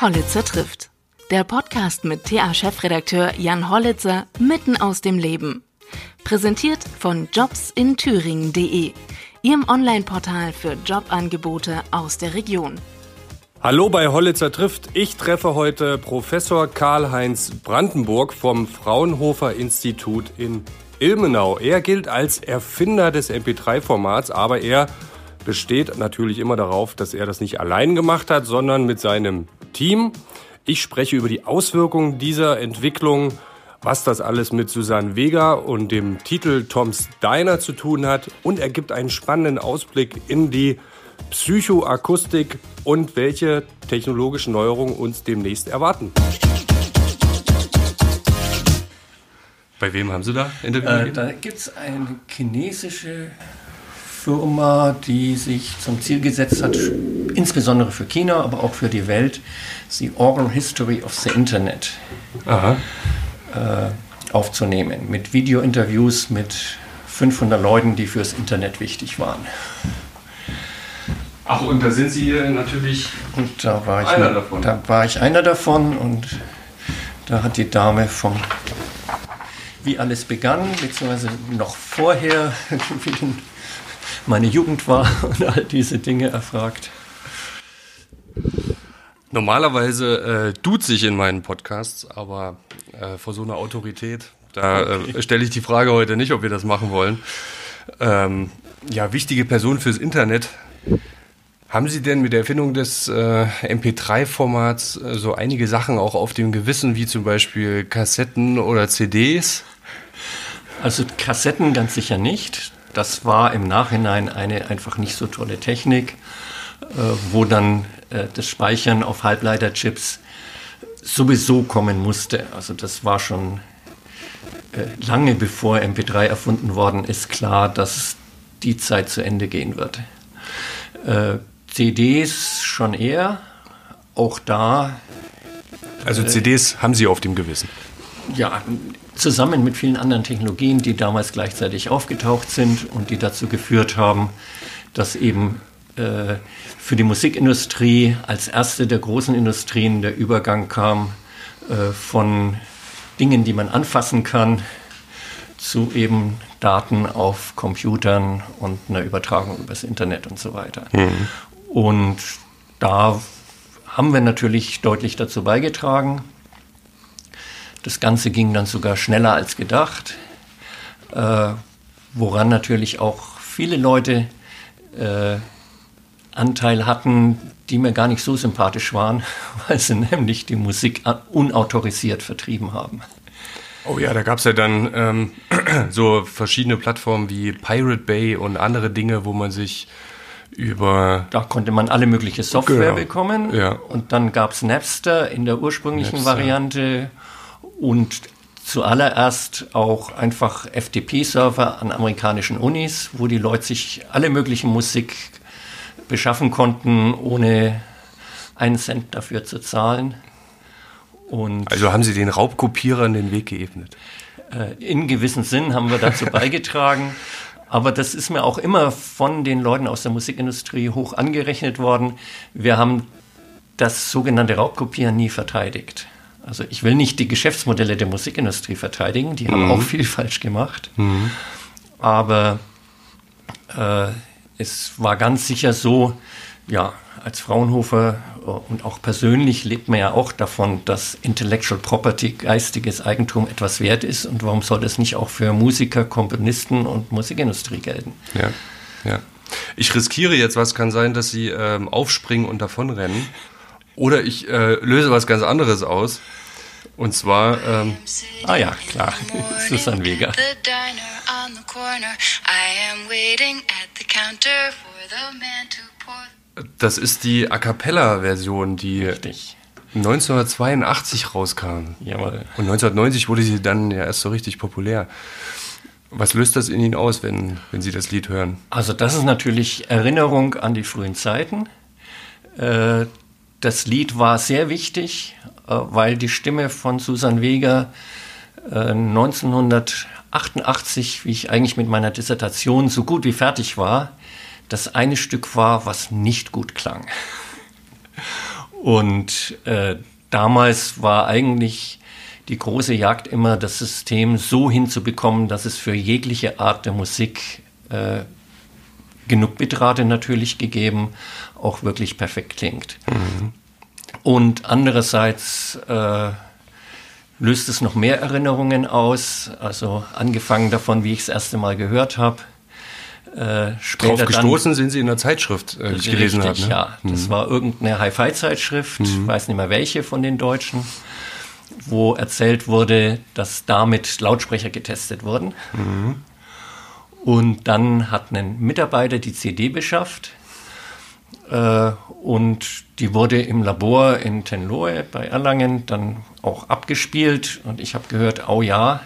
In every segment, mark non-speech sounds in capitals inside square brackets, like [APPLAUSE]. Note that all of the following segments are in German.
Hollitzer trifft. Der Podcast mit TA-Chefredakteur Jan Hollitzer mitten aus dem Leben. Präsentiert von jobsinthüringen.de, Ihrem Online-Portal für Jobangebote aus der Region. Hallo bei Hollitzer trifft. Ich treffe heute Professor Karl-Heinz Brandenburg vom Fraunhofer Institut in Ilmenau. Er gilt als Erfinder des MP3-Formats, aber er besteht natürlich immer darauf, dass er das nicht allein gemacht hat, sondern mit seinem Team. Ich spreche über die Auswirkungen dieser Entwicklung, was das alles mit Susanne Vega und dem Titel Toms Diner zu tun hat und er gibt einen spannenden Ausblick in die Psychoakustik und welche technologischen Neuerungen uns demnächst erwarten. Bei wem haben Sie da Interview? Äh, da gibt es eine chinesische Firma, die sich zum Ziel gesetzt hat, insbesondere für China, aber auch für die Welt, die Oral History of the Internet äh, aufzunehmen. Mit Videointerviews mit 500 Leuten, die fürs Internet wichtig waren. Ach, und da sind Sie natürlich und da war ich einer mit, davon. Da war ich einer davon und da hat die Dame vom wie alles begann, beziehungsweise noch vorher, [LAUGHS] wie denn meine Jugend war [LAUGHS] und all diese Dinge erfragt. Normalerweise äh, tut sich in meinen Podcasts, aber äh, vor so einer Autorität, da äh, okay. äh, stelle ich die Frage heute nicht, ob wir das machen wollen. Ähm, ja, wichtige Person fürs Internet. Haben Sie denn mit der Erfindung des äh, MP3-Formats äh, so einige Sachen auch auf dem Gewissen, wie zum Beispiel Kassetten oder CDs? Also Kassetten ganz sicher nicht. Das war im Nachhinein eine einfach nicht so tolle Technik, äh, wo dann äh, das Speichern auf Halbleiterchips sowieso kommen musste. Also das war schon äh, lange bevor MP3 erfunden worden ist, klar, dass die Zeit zu Ende gehen wird. CDs schon eher, auch da. Also CDs haben Sie auf dem Gewissen? Ja, zusammen mit vielen anderen Technologien, die damals gleichzeitig aufgetaucht sind und die dazu geführt haben, dass eben äh, für die Musikindustrie als erste der großen Industrien der Übergang kam äh, von Dingen, die man anfassen kann, zu eben Daten auf Computern und einer Übertragung übers Internet und so weiter. Mhm. Und da haben wir natürlich deutlich dazu beigetragen. Das Ganze ging dann sogar schneller als gedacht, äh, woran natürlich auch viele Leute äh, Anteil hatten, die mir gar nicht so sympathisch waren, [LAUGHS] weil sie nämlich die Musik unautorisiert vertrieben haben. Oh ja, da gab es ja dann ähm, [CLEARS THROAT] so verschiedene Plattformen wie Pirate Bay und andere Dinge, wo man sich über. Da konnte man alle mögliche Software genau. bekommen. Ja. Und dann gab es Napster in der ursprünglichen Napster. Variante und zuallererst auch einfach FTP-Server an amerikanischen Unis, wo die Leute sich alle möglichen Musik beschaffen konnten, ohne einen Cent dafür zu zahlen. Und also haben Sie den Raubkopierern den Weg geebnet? Äh, in gewissem Sinn haben wir dazu [LAUGHS] beigetragen. Aber das ist mir auch immer von den Leuten aus der Musikindustrie hoch angerechnet worden. Wir haben das sogenannte Raubkopieren nie verteidigt. Also ich will nicht die Geschäftsmodelle der Musikindustrie verteidigen, die haben mhm. auch viel falsch gemacht. Mhm. Aber äh, es war ganz sicher so, ja, als Fraunhofer äh, und auch persönlich lebt man ja auch davon, dass Intellectual Property, geistiges Eigentum etwas wert ist. Und warum soll das nicht auch für Musiker, Komponisten und Musikindustrie gelten? Ja, ja. Ich riskiere jetzt was, kann sein, dass Sie ähm, aufspringen und davonrennen. Oder ich äh, löse was ganz anderes aus. Und zwar, ähm, ah ja, klar, [LAUGHS] Susan Vega. Das ist die A Cappella-Version, die Richtig. 1982 rauskam. Jawohl. Und 1990 wurde sie dann ja erst so richtig populär. Was löst das in Ihnen aus, wenn, wenn Sie das Lied hören? Also das ist natürlich Erinnerung an die frühen Zeiten. Äh, das Lied war sehr wichtig, äh, weil die Stimme von Susan Weger 1988, äh, wie ich eigentlich mit meiner Dissertation so gut wie fertig war, das eine Stück war, was nicht gut klang. Und äh, damals war eigentlich die große Jagd immer, das System so hinzubekommen, dass es für jegliche Art der Musik äh, genug Bitrate natürlich gegeben, auch wirklich perfekt klingt. Mhm. Und andererseits äh, löst es noch mehr Erinnerungen aus, also angefangen davon, wie ich es das erste Mal gehört habe. Äh, Drauf gestoßen dann, sind Sie in der Zeitschrift, äh, die ich gelesen habe. Ne? Ja, das mhm. war irgendeine Hi-Fi-Zeitschrift, mhm. weiß nicht mehr welche von den Deutschen, wo erzählt wurde, dass damit Lautsprecher getestet wurden. Mhm. Und dann hat ein Mitarbeiter die CD beschafft äh, und die wurde im Labor in Tenlohe bei Erlangen dann auch abgespielt und ich habe gehört, oh ja,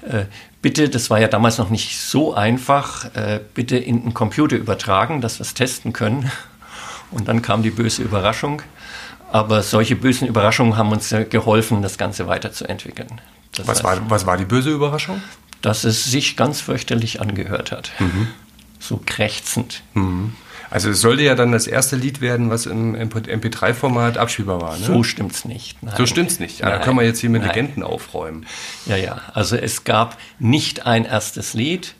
äh, bitte, das war ja damals noch nicht so einfach, äh, bitte in den Computer übertragen, dass wir es testen können. Und dann kam die böse Überraschung. Aber solche bösen Überraschungen haben uns geholfen, das Ganze weiterzuentwickeln. Das was, war, was war die böse Überraschung? Dass es sich ganz fürchterlich angehört hat. Mhm. So krächzend. Mhm. Also es sollte ja dann das erste Lied werden, was im MP3-Format abspielbar war. Ne? So stimmt's nicht. Nein. So stimmt's nicht. Ja, da können wir jetzt hier mit Nein. Legenden aufräumen. Ja, ja. Also es gab nicht ein erstes Lied,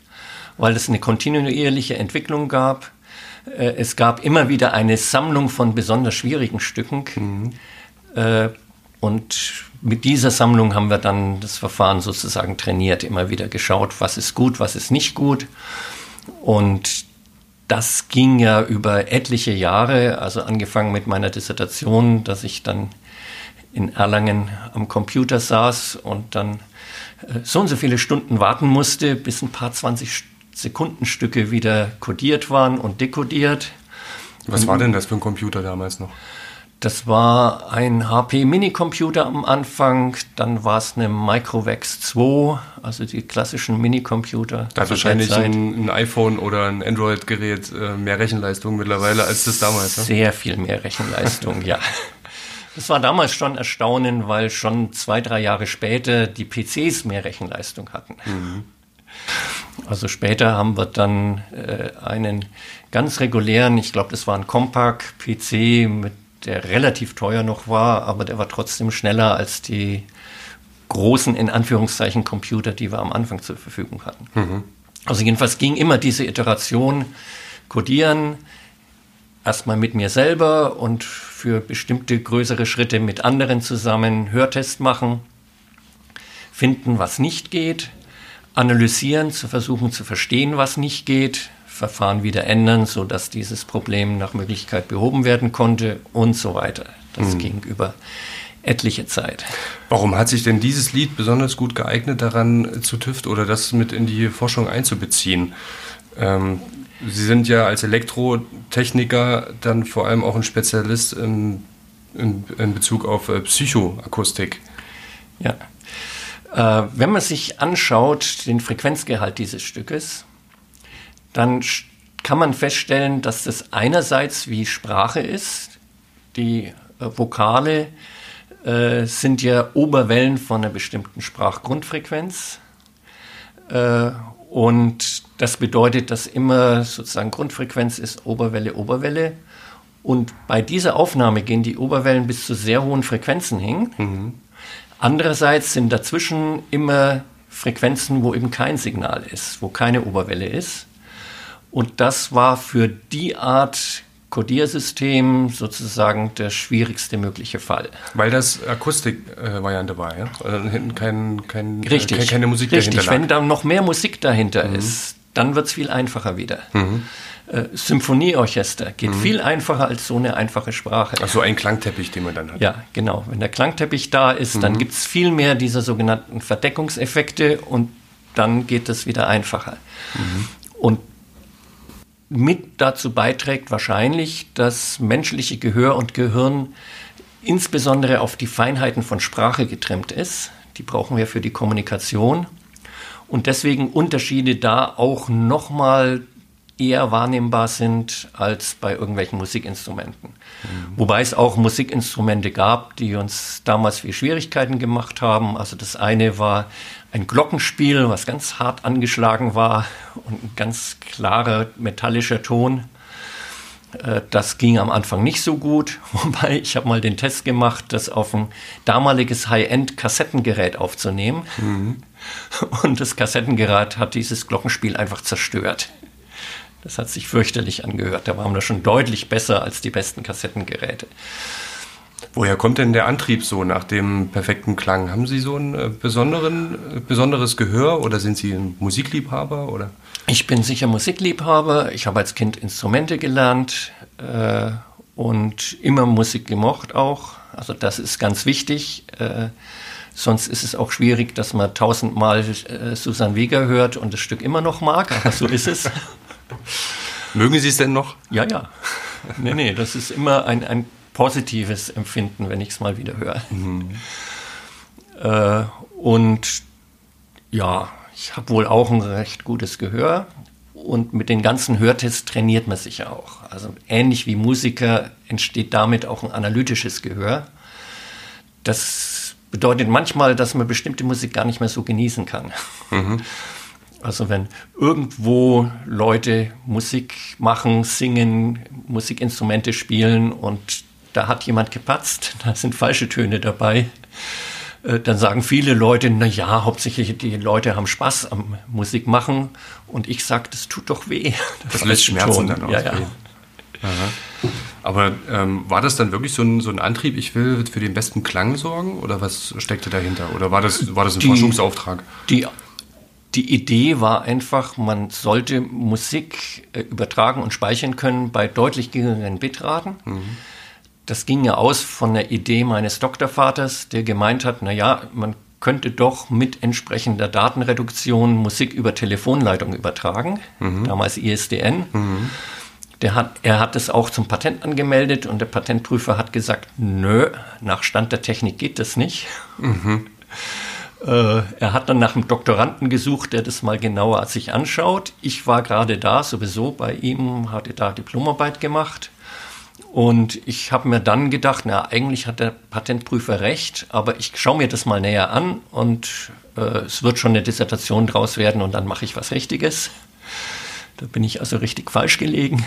weil es eine kontinuierliche Entwicklung gab. Äh, es gab immer wieder eine Sammlung von besonders schwierigen Stücken. Mhm. Und mit dieser Sammlung haben wir dann das Verfahren sozusagen trainiert, immer wieder geschaut, was ist gut, was ist nicht gut. Und das ging ja über etliche Jahre, also angefangen mit meiner Dissertation, dass ich dann in Erlangen am Computer saß und dann äh, so und so viele Stunden warten musste, bis ein paar 20 Sekundenstücke wieder codiert waren und dekodiert. Was war denn das für ein Computer damals noch? Das war ein HP Minicomputer am Anfang, dann war es eine Microvex 2, also die klassischen Minicomputer. Da hat wahrscheinlich ein, ein, iPhone oder ein Android-Gerät äh, mehr Rechenleistung mittlerweile als das damals. Ne? Sehr viel mehr Rechenleistung, ja. Das war damals schon erstaunlich, weil schon zwei, drei Jahre später die PCs mehr Rechenleistung hatten. Mhm. Also später haben wir dann äh, einen ganz regulären, ich glaube, das war ein Compaq-PC mit der relativ teuer noch war, aber der war trotzdem schneller als die großen, in Anführungszeichen, Computer, die wir am Anfang zur Verfügung hatten. Mhm. Also jedenfalls ging immer diese Iteration, codieren, erstmal mit mir selber und für bestimmte größere Schritte mit anderen zusammen Hörtest machen, finden, was nicht geht, analysieren, zu versuchen zu verstehen, was nicht geht, Verfahren wieder ändern, sodass dieses Problem nach Möglichkeit behoben werden konnte und so weiter. Das mhm. ging über etliche Zeit. Warum hat sich denn dieses Lied besonders gut geeignet, daran zu TÜFT oder das mit in die Forschung einzubeziehen? Ähm, Sie sind ja als Elektrotechniker dann vor allem auch ein Spezialist in, in, in Bezug auf äh, Psychoakustik. Ja. Äh, wenn man sich anschaut, den Frequenzgehalt dieses Stückes, dann kann man feststellen, dass das einerseits wie Sprache ist. Die äh, Vokale äh, sind ja Oberwellen von einer bestimmten Sprachgrundfrequenz. Äh, und das bedeutet, dass immer sozusagen Grundfrequenz ist Oberwelle, Oberwelle. Und bei dieser Aufnahme gehen die Oberwellen bis zu sehr hohen Frequenzen hin. Mhm. Andererseits sind dazwischen immer Frequenzen, wo eben kein Signal ist, wo keine Oberwelle ist. Und das war für die Art Codiersystem sozusagen der schwierigste mögliche Fall. Weil das Akustikvariante äh, war, ja? Also hinten kein, kein, Richtig, äh, keine Musik richtig. dahinter lag. Wenn da noch mehr Musik dahinter mhm. ist, dann wird es viel einfacher wieder. Mhm. Äh, Symphonieorchester geht mhm. viel einfacher als so eine einfache Sprache. Ach so, ein Klangteppich, den man dann hat. Ja, genau. Wenn der Klangteppich da ist, dann mhm. gibt es viel mehr dieser sogenannten Verdeckungseffekte und dann geht es wieder einfacher. Mhm. Und mit dazu beiträgt wahrscheinlich, dass menschliche Gehör und Gehirn insbesondere auf die Feinheiten von Sprache getrimmt ist. Die brauchen wir für die Kommunikation. Und deswegen Unterschiede da auch nochmal eher wahrnehmbar sind als bei irgendwelchen Musikinstrumenten. Mhm. Wobei es auch Musikinstrumente gab, die uns damals viel Schwierigkeiten gemacht haben. Also das eine war ein Glockenspiel, was ganz hart angeschlagen war und ein ganz klarer metallischer Ton. Äh, das ging am Anfang nicht so gut, [LAUGHS] wobei ich habe mal den Test gemacht, das auf ein damaliges High-End-Kassettengerät aufzunehmen. Mhm. Und das Kassettengerät hat dieses Glockenspiel einfach zerstört. Das hat sich fürchterlich angehört. Da waren wir schon deutlich besser als die besten Kassettengeräte. Woher kommt denn der Antrieb so nach dem perfekten Klang? Haben Sie so ein äh, besonderen, äh, besonderes Gehör oder sind Sie ein Musikliebhaber? Oder? Ich bin sicher Musikliebhaber. Ich habe als Kind Instrumente gelernt äh, und immer Musik gemocht auch. Also das ist ganz wichtig. Äh, sonst ist es auch schwierig, dass man tausendmal äh, Susan Vega hört und das Stück immer noch mag. Aber so ist es. Mögen Sie es denn noch? Ja, ja. Nee, nee, das ist immer ein, ein positives Empfinden, wenn ich es mal wieder höre. Mhm. [LAUGHS] Äh, und ja, ich habe wohl auch ein recht gutes Gehör. Und mit den ganzen Hörtests trainiert man sich ja auch. Also ähnlich wie Musiker entsteht damit auch ein analytisches Gehör. Das bedeutet manchmal, dass man bestimmte Musik gar nicht mehr so genießen kann. Mhm. [LAUGHS] Also wenn irgendwo Leute Musik machen, singen, Musikinstrumente spielen und da hat jemand gepatzt, da sind falsche Töne dabei, äh, dann sagen viele Leute, na ja, hauptsächlich die Leute haben Spaß am Musik machen und ich sage, das tut doch weh. Das, [LAUGHS] das lässt Schmerzen dann ja, ja. Aber ähm, war das dann wirklich so ein, so ein Antrieb, ich will für den besten Klang sorgen oder was steckte dahinter? Oder war das, war das ein die, Forschungsauftrag? Die, die Idee war einfach, man sollte Musik äh, übertragen und speichern können bei deutlich geringeren Bitraten. Mhm das ging ja aus von der Idee meines Doktorvaters, der gemeint hat, na ja, man könnte doch mit entsprechender Datenreduktion Musik über Telefonleitung übertragen, mhm. damals ISDN. Mhm. Der hat, er hat es auch zum Patent angemeldet und der Patentprüfer hat gesagt, nö, nach Stand der Technik geht das nicht. Mhm. Äh, er hat dann nach einem Doktoranden gesucht, der das mal genauer sich anschaut. Ich war gerade da, sowieso bei ihm, hatte da Diplomarbeit gemacht. Und ich habe mir dann gedacht, na, eigentlich hat der Patentprüfer recht, aber ich schaue mir das mal näher an und äh, es wird schon eine Dissertation draus werden und dann mache ich was Richtiges. Da bin ich also richtig falsch gelegen.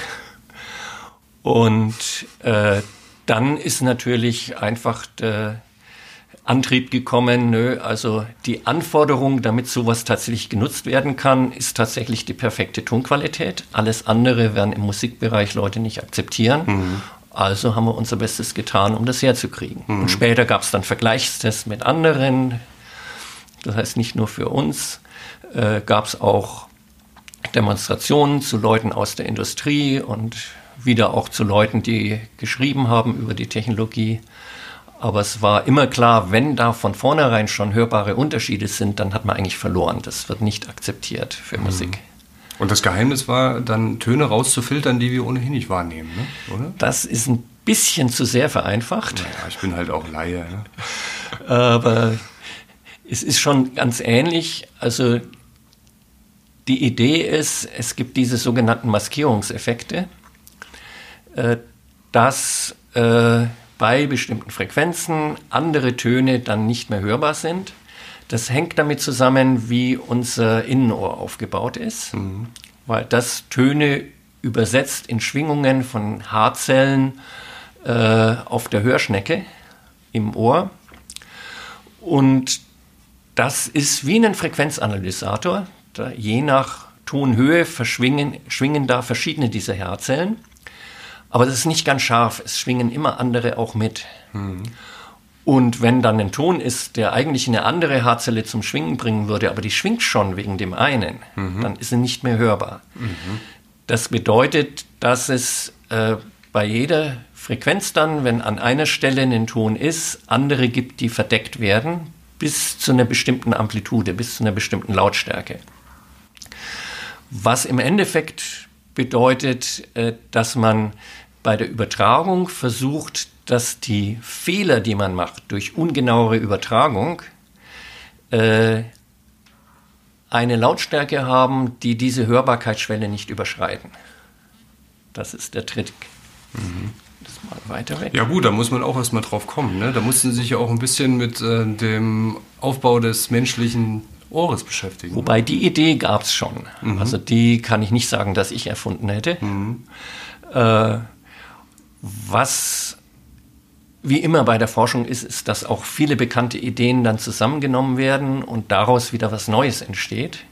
Und äh, dann ist natürlich einfach der Antrieb gekommen, nö, also die Anforderung, damit sowas tatsächlich genutzt werden kann, ist tatsächlich die perfekte Tonqualität. Alles andere werden im Musikbereich Leute nicht akzeptieren. Mhm. Also haben wir unser Bestes getan, um das herzukriegen. Mhm. Und später gab es dann Vergleichstests mit anderen. Das heißt, nicht nur für uns äh, gab es auch Demonstrationen zu Leuten aus der Industrie und wieder auch zu Leuten, die geschrieben haben über die Technologie. Aber es war immer klar, wenn da von vornherein schon hörbare Unterschiede sind, dann hat man eigentlich verloren. Das wird nicht akzeptiert für mhm. Musik. Und das Geheimnis war dann Töne rauszufiltern, die wir ohnehin nicht wahrnehmen, ne? oder? Das ist ein bisschen zu sehr vereinfacht. Naja, ich bin halt auch Laie. Ne? Aber es ist schon ganz ähnlich. Also die Idee ist, es gibt diese sogenannten Maskierungseffekte, äh, dass äh, bei bestimmten Frequenzen andere Töne dann nicht mehr hörbar sind. Das hängt damit zusammen, wie unser Innenohr aufgebaut ist, mhm. weil das Töne übersetzt in Schwingungen von Haarzellen äh, auf der Hörschnecke im Ohr. Und das ist wie ein Frequenzanalysator. Da je nach Tonhöhe verschwingen schwingen da verschiedene dieser Haarzellen. Aber das ist nicht ganz scharf. Es schwingen immer andere auch mit. Mhm. Und wenn dann ein Ton ist, der eigentlich eine andere Haarzelle zum Schwingen bringen würde, aber die schwingt schon wegen dem einen, mhm. dann ist sie nicht mehr hörbar. Mhm. Das bedeutet, dass es äh, bei jeder Frequenz dann, wenn an einer Stelle ein Ton ist, andere gibt, die verdeckt werden, bis zu einer bestimmten Amplitude, bis zu einer bestimmten Lautstärke. Was im Endeffekt bedeutet, äh, dass man bei der Übertragung versucht, dass die Fehler, die man macht durch ungenauere Übertragung, äh, eine Lautstärke haben, die diese Hörbarkeitsschwelle nicht überschreiten. Das ist der Trick. Mhm. Das mal weiter weg. Ja gut, da muss man auch erstmal drauf kommen. Ne? Da mussten Sie sich ja auch ein bisschen mit äh, dem Aufbau des menschlichen Ohres beschäftigen. Wobei die Idee gab es schon. Mhm. Also die kann ich nicht sagen, dass ich erfunden hätte. Mhm. Äh, Was wie immer bei der Forschung ist, ist, dass auch viele bekannte Ideen dann zusammengenommen werden und daraus wieder was Neues entsteht.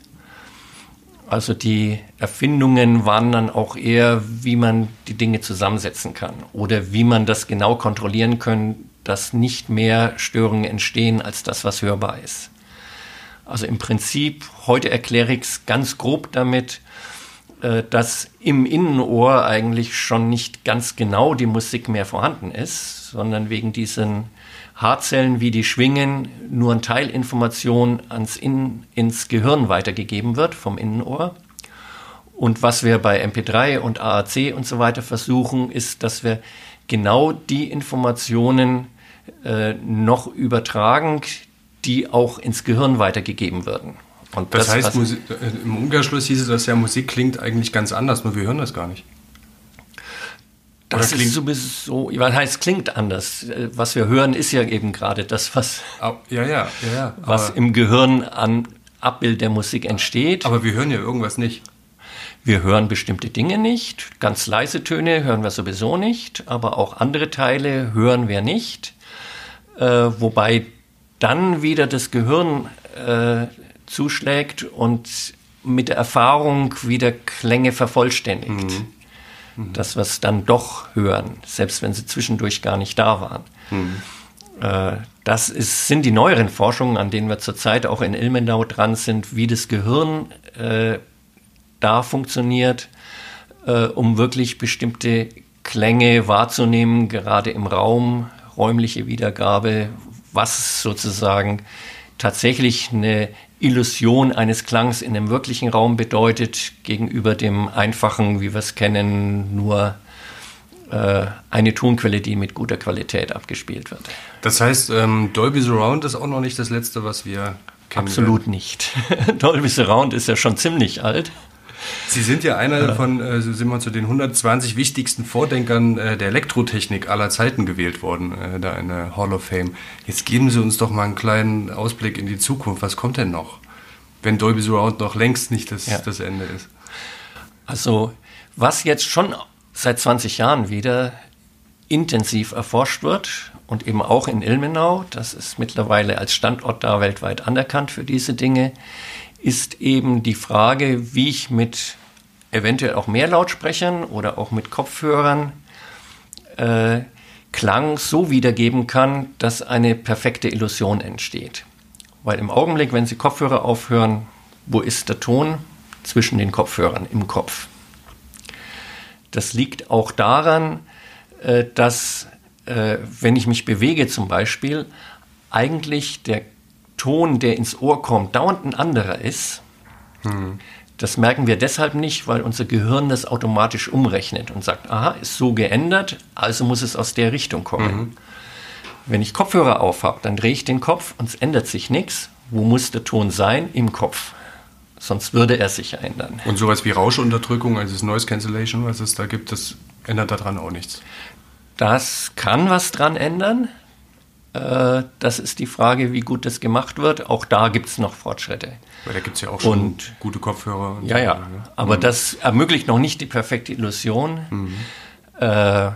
Also die Erfindungen waren dann auch eher, wie man die Dinge zusammensetzen kann oder wie man das genau kontrollieren kann, dass nicht mehr Störungen entstehen als das, was hörbar ist. Also im Prinzip, heute erkläre ich es ganz grob damit, dass im Innenohr eigentlich schon nicht ganz genau die Musik mehr vorhanden ist, sondern wegen diesen Haarzellen, wie die schwingen, nur ein Teilinformation ans In ins Gehirn weitergegeben wird vom Innenohr. Und was wir bei MP3 und AAC und so weiter versuchen, ist, dass wir genau die Informationen äh, noch übertragen, die auch ins Gehirn weitergegeben werden. Und das, das heißt, Musik, äh, im Umkehrschluss hieß es, dass ja Musik klingt eigentlich ganz anders, nur wir hören das gar nicht. Das Oder ist sowieso, was heißt klingt anders. Was wir hören, ist ja eben gerade das, was, ja, ja, ja, ja was im Gehirn an Abbild der Musik entsteht. Aber wir hören ja irgendwas nicht. Wir hören bestimmte Dinge nicht. Ganz leise Töne hören wir sowieso nicht, aber auch andere Teile hören wir nicht. Äh, wobei dann wieder das Gehirn äh, zuschlägt und mit der Erfahrung wieder Klänge vervollständigt. Mhm. Mhm. Das, was dann doch hören, selbst wenn sie zwischendurch gar nicht da waren. Mhm. Äh, das ist, sind die neueren Forschungen, an denen wir zurzeit auch in Ilmenau dran sind, wie das Gehirn äh, da funktioniert, äh, um wirklich bestimmte Klänge wahrzunehmen, gerade im Raum, räumliche Wiedergabe, was sozusagen tatsächlich eine Illusion eines Klangs in dem wirklichen Raum bedeutet, gegenüber dem einfachen, wie wir es kennen, nur äh, eine Tonquelle, die mit guter Qualität abgespielt wird. Das heißt, ähm, Dolby Surround ist auch noch nicht das Letzte, was wir kennen. Absolut nicht. [LAUGHS] Dolby Surround ist ja schon ziemlich alt. Sie sind ja einer von, äh, sind wir zu den 120 wichtigsten Vordenkern äh, der Elektrotechnik aller Zeiten gewählt worden, äh, da in der Hall of Fame. Jetzt geben Sie uns doch mal einen kleinen Ausblick in die Zukunft. Was kommt denn noch? Wenn Dolby Surround noch längst nicht das, ja. das Ende ist. Also, was jetzt schon seit 20 Jahren wieder intensiv erforscht wird und eben auch in Ilmenau, das ist mittlerweile als Standort da weltweit anerkannt für diese Dinge, ist eben die Frage, wie ich mit eventuell auch Mehrlautsprechern oder auch mit Kopfhörern äh, Klang so wiedergeben kann, dass eine perfekte Illusion entsteht. Weil im Augenblick, wenn Sie Kopfhörer aufhören, wo ist der Ton? Zwischen den Kopfhörern im Kopf. Das liegt auch daran, äh, dass äh, wenn ich mich bewege zum Beispiel, eigentlich der Ton, der ins Ohr kommt, dauernd ein anderer ist. Mhm. Das merken wir deshalb nicht, weil unser Gehirn das automatisch umrechnet und sagt, aha, ist so geändert, also muss es aus der Richtung kommen. Mhm. Wenn ich Kopfhörer auf habe, dann drehe ich den Kopf und es ändert sich nichts. Wo muss der Ton sein? Im Kopf. Sonst würde er sich ändern. Und sowas wie Rauschunterdrückung, also das Noise Cancellation, was es da gibt, das ändert daran auch nichts. Das kann was dran ändern. Äh, das ist die Frage, wie gut das gemacht wird. Auch da gibt es noch Fortschritte. Weil da gibt es ja auch schon und, gute Kopfhörer. ja, so, ja. Ne? Aber mhm. das ermöglicht noch nicht die perfekte Illusion. Mhm. Äh,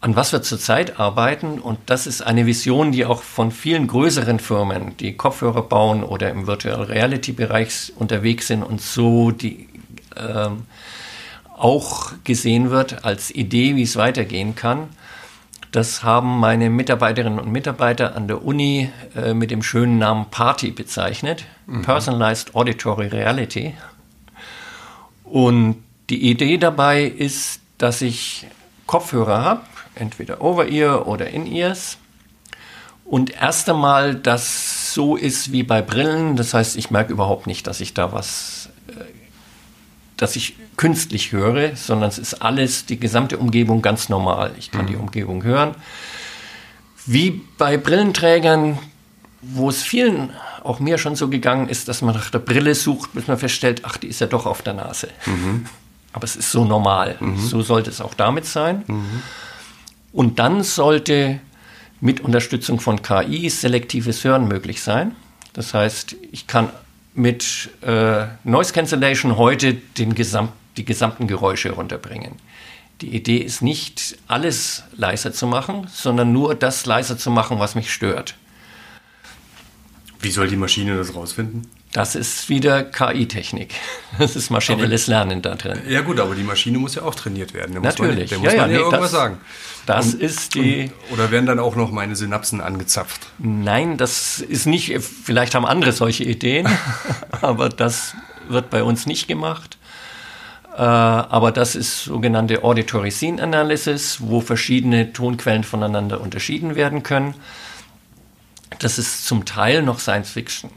an was wir zurzeit arbeiten, und das ist eine Vision, die auch von vielen größeren Firmen, die Kopfhörer bauen oder im Virtual Reality Bereich unterwegs sind und so die äh, auch gesehen wird als Idee, wie es weitergehen kann. Das haben meine Mitarbeiterinnen und Mitarbeiter an der Uni äh, mit dem schönen Namen Party bezeichnet. Mhm. Personalized Auditory Reality. Und die Idee dabei ist, dass ich Kopfhörer habe, entweder Over-Ear oder In-Ears. Und erst einmal das so ist wie bei Brillen. Das heißt, ich merke überhaupt nicht, dass ich da was, äh, dass ich künstlich höre, sondern es ist alles, die gesamte Umgebung ganz normal. Ich kann mhm. die Umgebung hören. Wie bei Brillenträgern, wo es vielen, auch mir schon so gegangen ist, dass man nach der Brille sucht, bis man feststellt, ach, die ist ja doch auf der Nase. Mhm. Aber es ist so normal. Mhm. So sollte es auch damit sein. Und dann sollte mit Unterstützung von KI selektives Hören möglich sein. Das heißt, ich kann mit äh, Noise Cancellation heute den gesamten die gesamten Geräusche runterbringen. Die Idee ist nicht, alles leiser zu machen, sondern nur das leiser zu machen, was mich stört. Wie soll die Maschine das rausfinden? Das ist wieder KI-Technik. [LAUGHS] Das ist maschinelles Lernen da drin. Ja gut, aber die Maschine muss ja auch trainiert werden. Da Natürlich. Da muss man, ja, muss man ja, nee, irgendwas das, sagen. Das und, ist die. Und, oder werden dann auch noch meine Synapsen angezapft? Nein, das ist nicht. Vielleicht haben andere solche Ideen, [LAUGHS] aber das wird bei uns nicht gemacht. Äh, aber das ist sogenannte Auditory Scene Analysis, wo verschiedene Tonquellen voneinander unterschieden werden können. Das ist zum Teil noch Science Fiction.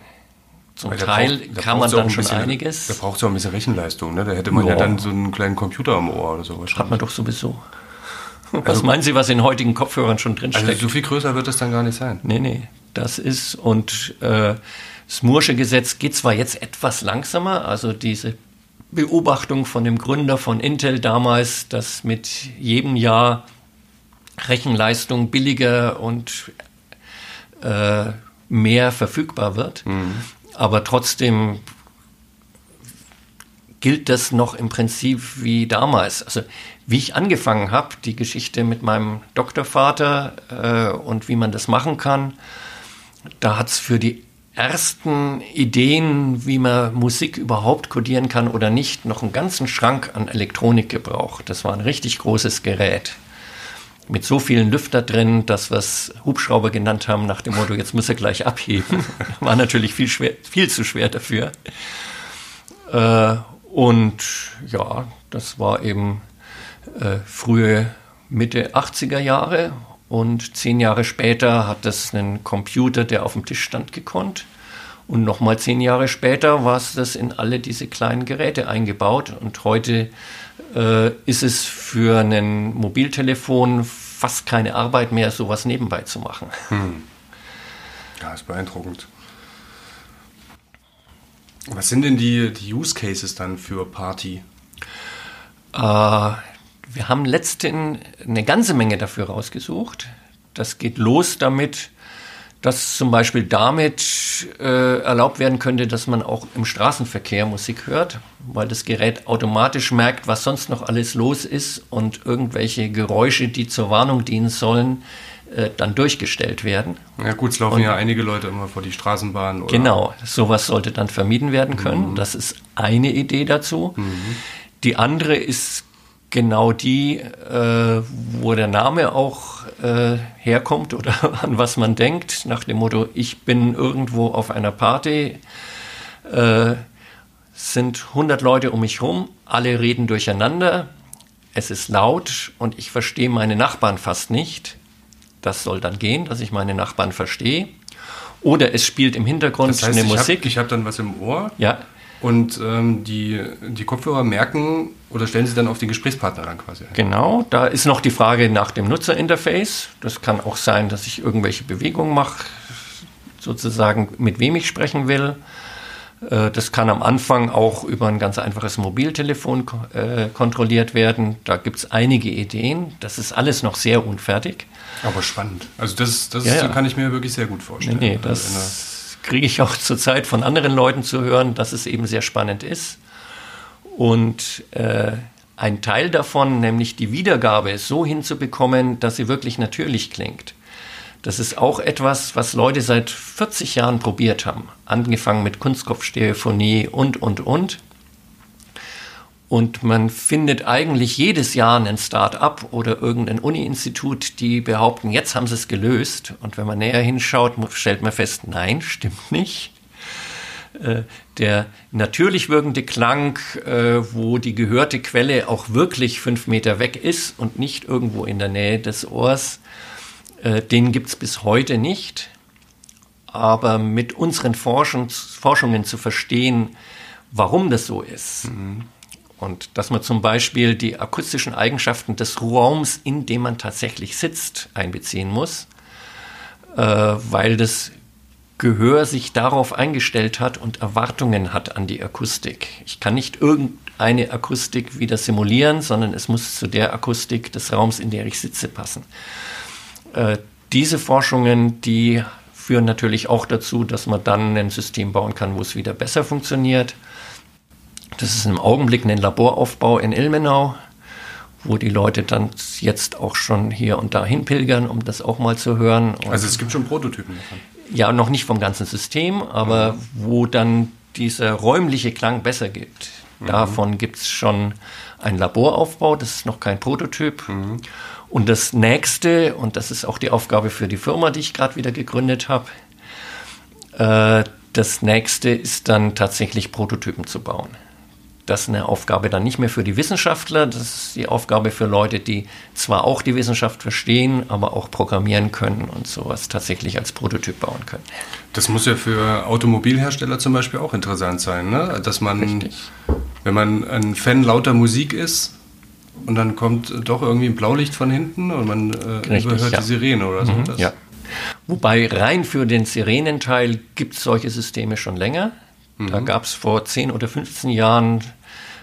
Zum Teil braucht, kann man dann schon bisschen, einiges. Da braucht es auch ein bisschen Rechenleistung. Ne? Da hätte man ja. ja. dann so einen kleinen Computer am Ohr oder so. Hat man doch sowieso. Was also, meinen Sie, was in heutigen Kopfhörern schon drinsteckt? Also so viel größer wird es dann gar nicht sein. Nee, nee. Das ist, und äh, das Moore'sche Gesetz geht zwar jetzt etwas langsamer, also diese Beobachtung von dem Gründer von Intel damals, dass mit jedem Jahr Rechenleistung billiger und äh, mehr verfügbar wird. Mhm. Aber trotzdem gilt das noch im Prinzip wie damals. Also wie ich angefangen habe, die Geschichte mit meinem Doktorvater äh, und wie man das machen kann, da hat es für die ersten Ideen, wie man Musik überhaupt kodieren kann oder nicht, noch einen ganzen Schrank an Elektronik gebraucht. Das war ein richtig großes Gerät. Mit so vielen Lüfter drin, dass wir es Hubschrauber genannt haben, nach dem Motto, jetzt muss er gleich abheben. [LAUGHS] War natürlich viel, schwer, viel zu schwer dafür. Äh, und ja, das war eben äh, frühe Mitte 80er Jahre und zehn Jahre später hat das einen Computer, der auf dem Tisch stand, gekonnt. Und nochmal zehn Jahre später war es das in alle diese kleinen Geräte eingebaut. Und heute äh, ist es für ein Mobiltelefon fast keine Arbeit mehr, sowas nebenbei zu machen. Hm. Ja, ist beeindruckend. Was sind denn die, die Use Cases dann für Party? Äh, wir haben letztens eine ganze Menge dafür rausgesucht. Das geht los damit, dass zum Beispiel damit äh, erlaubt werden könnte, dass man auch im Straßenverkehr Musik hört, weil das Gerät automatisch merkt, was sonst noch alles los ist und irgendwelche Geräusche, die zur Warnung dienen sollen, äh, dann durchgestellt werden. Ja gut, es laufen und, ja einige Leute immer vor die Straßenbahn. Oder? Genau, sowas sollte dann vermieden werden können. Mhm. Das ist eine Idee dazu. Mhm. Die andere ist genau die, äh, wo der Name auch äh, herkommt oder [LAUGHS] an was man denkt, nach dem Motto, ich bin irgendwo auf einer Party, äh, sind 100 Leute um mich rum, alle reden durcheinander, es ist laut und ich verstehe meine Nachbarn fast nicht. Das soll dann gehen, dass ich meine Nachbarn verstehe. Oder es spielt im Hintergrund das heißt, eine ich Musik. Hab, ich habe dann was im Ohr. Ja. Und ähm, die, die Kopfhörer merken oder stellen sie dann auf den Gesprächspartner ran quasi. Genau, da ist noch die Frage nach dem Nutzerinterface. Das kann auch sein, dass ich irgendwelche Bewegungen mache, sozusagen mit wem ich sprechen will. Äh, das kann am Anfang auch über ein ganz einfaches Mobiltelefon äh, kontrolliert werden. Da gibt es einige Ideen. Das ist alles noch sehr unfertig. Aber spannend. Also das, das ja, ja. kann ich mir wirklich sehr gut vorstellen. Nee, nee, das also kriege ich auch zurzeit von anderen Leuten zu hören, dass es eben sehr spannend ist. Und äh, ein Teil davon, nämlich die Wiedergabe, so hinzubekommen, dass sie wirklich natürlich klingt. Das ist auch etwas, was Leute seit 40 Jahren probiert haben. Angefangen mit Kunstkopfstereophonie und, und, und. Und man findet eigentlich jedes Jahr ein Start-up oder irgendein Uni-Institut, die behaupten, jetzt haben sie es gelöst. Und wenn man näher hinschaut, stellt man fest, nein, stimmt nicht. Äh, der natürlich wirkende Klang, äh, wo die gehörte Quelle auch wirklich fünf Meter weg ist und nicht irgendwo in der Nähe des Ohrs, äh, den gibt es bis heute nicht. Aber mit unseren Forschungen zu verstehen, warum das so ist, mhm und dass man zum Beispiel die akustischen Eigenschaften des Raums, in dem man tatsächlich sitzt, einbeziehen muss, äh, weil das Gehör sich darauf eingestellt hat und Erwartungen hat an die Akustik. Ich kann nicht irgendeine Akustik wieder simulieren, sondern es muss zu der Akustik des Raums, in der ich sitze, passen. Äh, diese Forschungen, die führen natürlich auch dazu, dass man dann ein System bauen kann, wo es wieder besser funktioniert. Das ist im Augenblick ein Laboraufbau in Ilmenau, wo die Leute dann jetzt auch schon hier und da hinpilgern, um das auch mal zu hören. Und also es gibt schon Prototypen davon. Ja, noch nicht vom ganzen System, aber mhm. wo dann dieser räumliche Klang besser gibt. Mhm. Davon gibt es schon einen Laboraufbau, das ist noch kein Prototyp. Mhm. Und das nächste, und das ist auch die Aufgabe für die Firma, die ich gerade wieder gegründet habe, äh, das nächste ist dann tatsächlich Prototypen zu bauen. Das ist eine Aufgabe dann nicht mehr für die Wissenschaftler, das ist die Aufgabe für Leute, die zwar auch die Wissenschaft verstehen, aber auch programmieren können und sowas tatsächlich als Prototyp bauen können. Das muss ja für Automobilhersteller zum Beispiel auch interessant sein, ne? dass man, Richtig. wenn man ein Fan lauter Musik ist, und dann kommt doch irgendwie ein Blaulicht von hinten und man äh, Richtig, überhört ja. die Sirene oder so. Mhm, ja. Wobei rein für den Sirenenteil gibt es solche Systeme schon länger. Mhm. Da gab es vor 10 oder 15 Jahren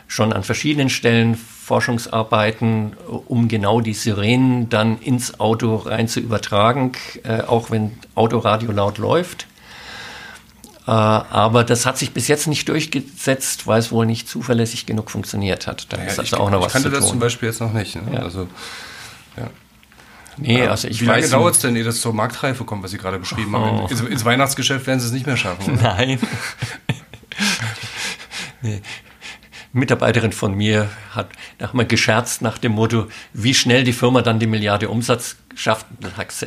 schon an verschiedenen Stellen Forschungsarbeiten, um genau die Sirenen dann ins Auto rein zu übertragen, äh, auch wenn Autoradio laut läuft. Äh, aber das hat sich bis jetzt nicht durchgesetzt, weil es wohl nicht zuverlässig genug funktioniert hat. Da ja, ist also auch noch was zu tun. Ich kannte das zum Beispiel jetzt noch nicht. Ne? Ja. Also, ja. Nee, also ich Wie lange dauert es denn, ehe das zur Marktreife kommt, was Sie gerade beschrieben oh. haben? Ins, ins, Weihnachtsgeschäft werden Sie es nicht mehr schaffen. [LAUGHS] Oder? Nein. [LAUGHS] nee. Mitarbeiterin von mir hat mal gescherzt nach dem Motto, wie schnell die Firma dann die Milliarde Umsatz schafft.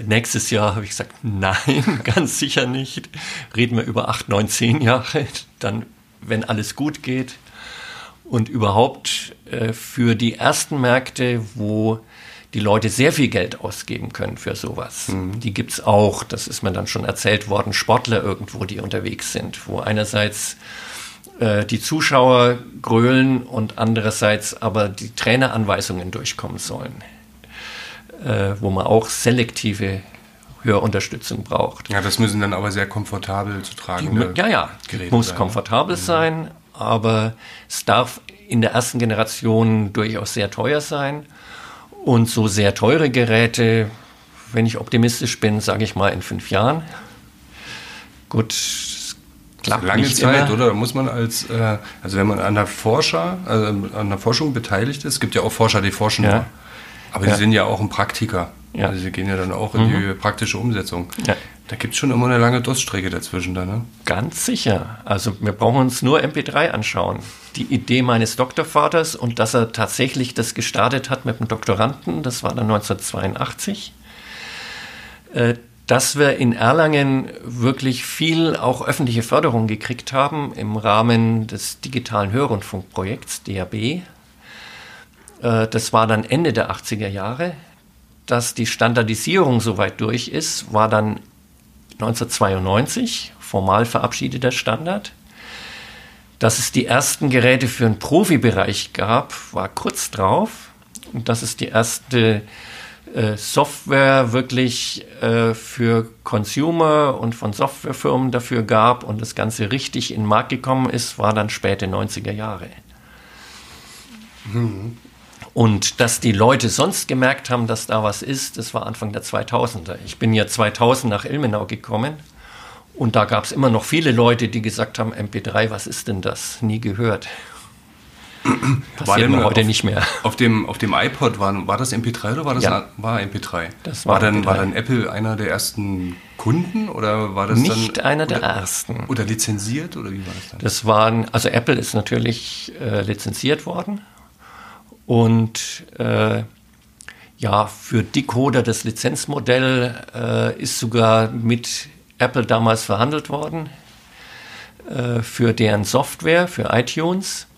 Nächstes Jahr habe ich gesagt, nein, [LAUGHS] ganz sicher nicht. Reden wir über acht, neun, zehn Jahre, dann, wenn alles gut geht. Und überhaupt äh, für die ersten Märkte, wo die Leute sehr viel Geld ausgeben können für sowas. Mhm. Die es auch, das ist mir dann schon erzählt worden, Sportler irgendwo, die unterwegs sind, wo einerseits äh, die Zuschauer grölen und andererseits aber die Traineranweisungen durchkommen sollen, äh, wo man auch selektive Hörunterstützung braucht. Ja, das müssen dann aber sehr komfortabel zu tragen. Ja, ja, Geräte muss sein. komfortabel mhm. sein, aber es darf in der ersten Generation durchaus sehr teuer sein. Und so sehr teure Geräte, wenn ich optimistisch bin, sage ich mal in fünf Jahren. Gut, klappt lange Zeit, immer. oder? Da muss man als, äh, also wenn man an der Forscher, also an der Forschung beteiligt ist, gibt ja auch Forscher, die forschen ja. Aber ja. die sind ja auch ein Praktiker. Ja. Also sie gehen ja dann auch in mhm. die praktische Umsetzung. Ja. Da gibt es schon immer eine lange Durststrecke dazwischen da, ne? Ganz sicher. Also wir brauchen uns nur MP3 anschauen. Die Idee meines Doktorvaters und dass er tatsächlich das gestartet hat mit dem Doktoranden, das war dann 1982. Äh, dass wir in Erlangen wirklich viel auch öffentliche Förderung gekriegt haben im Rahmen des digitalen Hörrundfunkprojekts DAB. Äh, das war dann Ende der 80er Jahre. Dass die Standardisierung soweit durch ist, war dann 1992, formal verabschiedet der Standard. Dass es die ersten Geräte für den Profibereich gab, war kurz drauf. Und dass es die erste äh, Software wirklich äh, für Consumer und von Softwarefirmen dafür gab und das Ganze richtig in den Markt gekommen ist, war dann späte 90er Jahre. Mhm. Und dass die Leute sonst gemerkt haben, dass da was ist, das war Anfang der 2000er. Ich bin ja 2000 nach Ilmenau gekommen und da gab es immer noch viele Leute, die gesagt haben, MP3, was ist denn das? Nie gehört. Passiert war denn heute auf, nicht mehr. Auf dem, auf dem iPod war, war das MP3 oder war das ja. war MP3? Das war, war, dann, MP3. war dann Apple einer der ersten Kunden oder war das nicht dann, einer der ersten oder lizenziert oder wie war das dann? Das waren also Apple ist natürlich äh, lizenziert worden und äh, ja für Decoder das Lizenzmodell äh, ist sogar mit Apple damals verhandelt worden äh, für deren Software für iTunes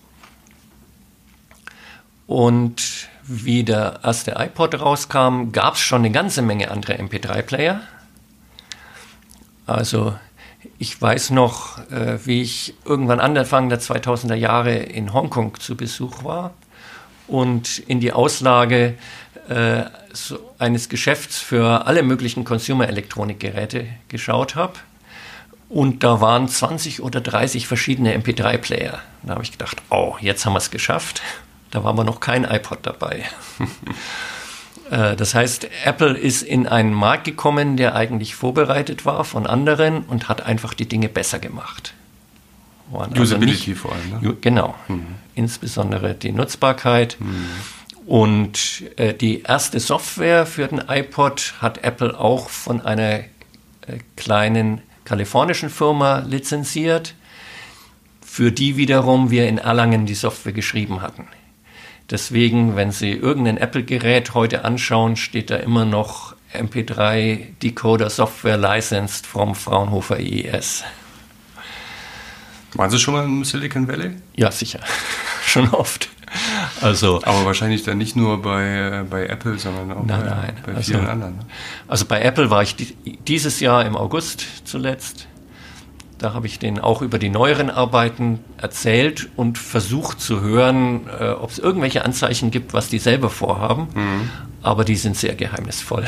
und wie der erste iPod rauskam, gab es schon eine ganze Menge andere MP3-Player. Also ich weiß noch, äh, wie ich irgendwann Anfang der 2000er Jahre in Hongkong zu Besuch war und in die Auslage äh, so eines Geschäfts für alle möglichen Consumer-Elektronikgeräte geschaut habe. Und da waren 20 oder 30 verschiedene MP3-Player. Da habe ich gedacht, oh, jetzt haben wir es geschafft. Da war aber noch kein iPod dabei. [LAUGHS] Äh, das heißt, Apple ist in einen Markt gekommen, der eigentlich vorbereitet war von anderen und hat einfach die Dinge besser gemacht. Also Usability nicht, vor allem. Ne? Genau. Mhm. Insbesondere die Nutzbarkeit. Mhm. Und äh, die erste Software für den iPod hat Apple auch von einer äh, kleinen kalifornischen Firma lizenziert, für die wiederum wir in Erlangen die Software geschrieben hatten. Deswegen, wenn Sie irgendein Apple-Gerät heute anschauen, steht da immer noch MP3 Decoder Software licensed vom Fraunhofer IES. Waren Sie schon mal im Silicon Valley? Ja, sicher. [LAUGHS] schon oft. Also, Aber wahrscheinlich dann nicht nur bei, bei Apple, sondern auch nein, bei, nein. bei also, vielen anderen. Ne? Also bei Apple war ich dieses Jahr im August zuletzt. Da habe ich denen auch über die neueren Arbeiten erzählt und versucht zu hören, äh, ob es irgendwelche Anzeichen gibt, was die selber vorhaben. Mhm. Aber die sind sehr geheimnisvoll.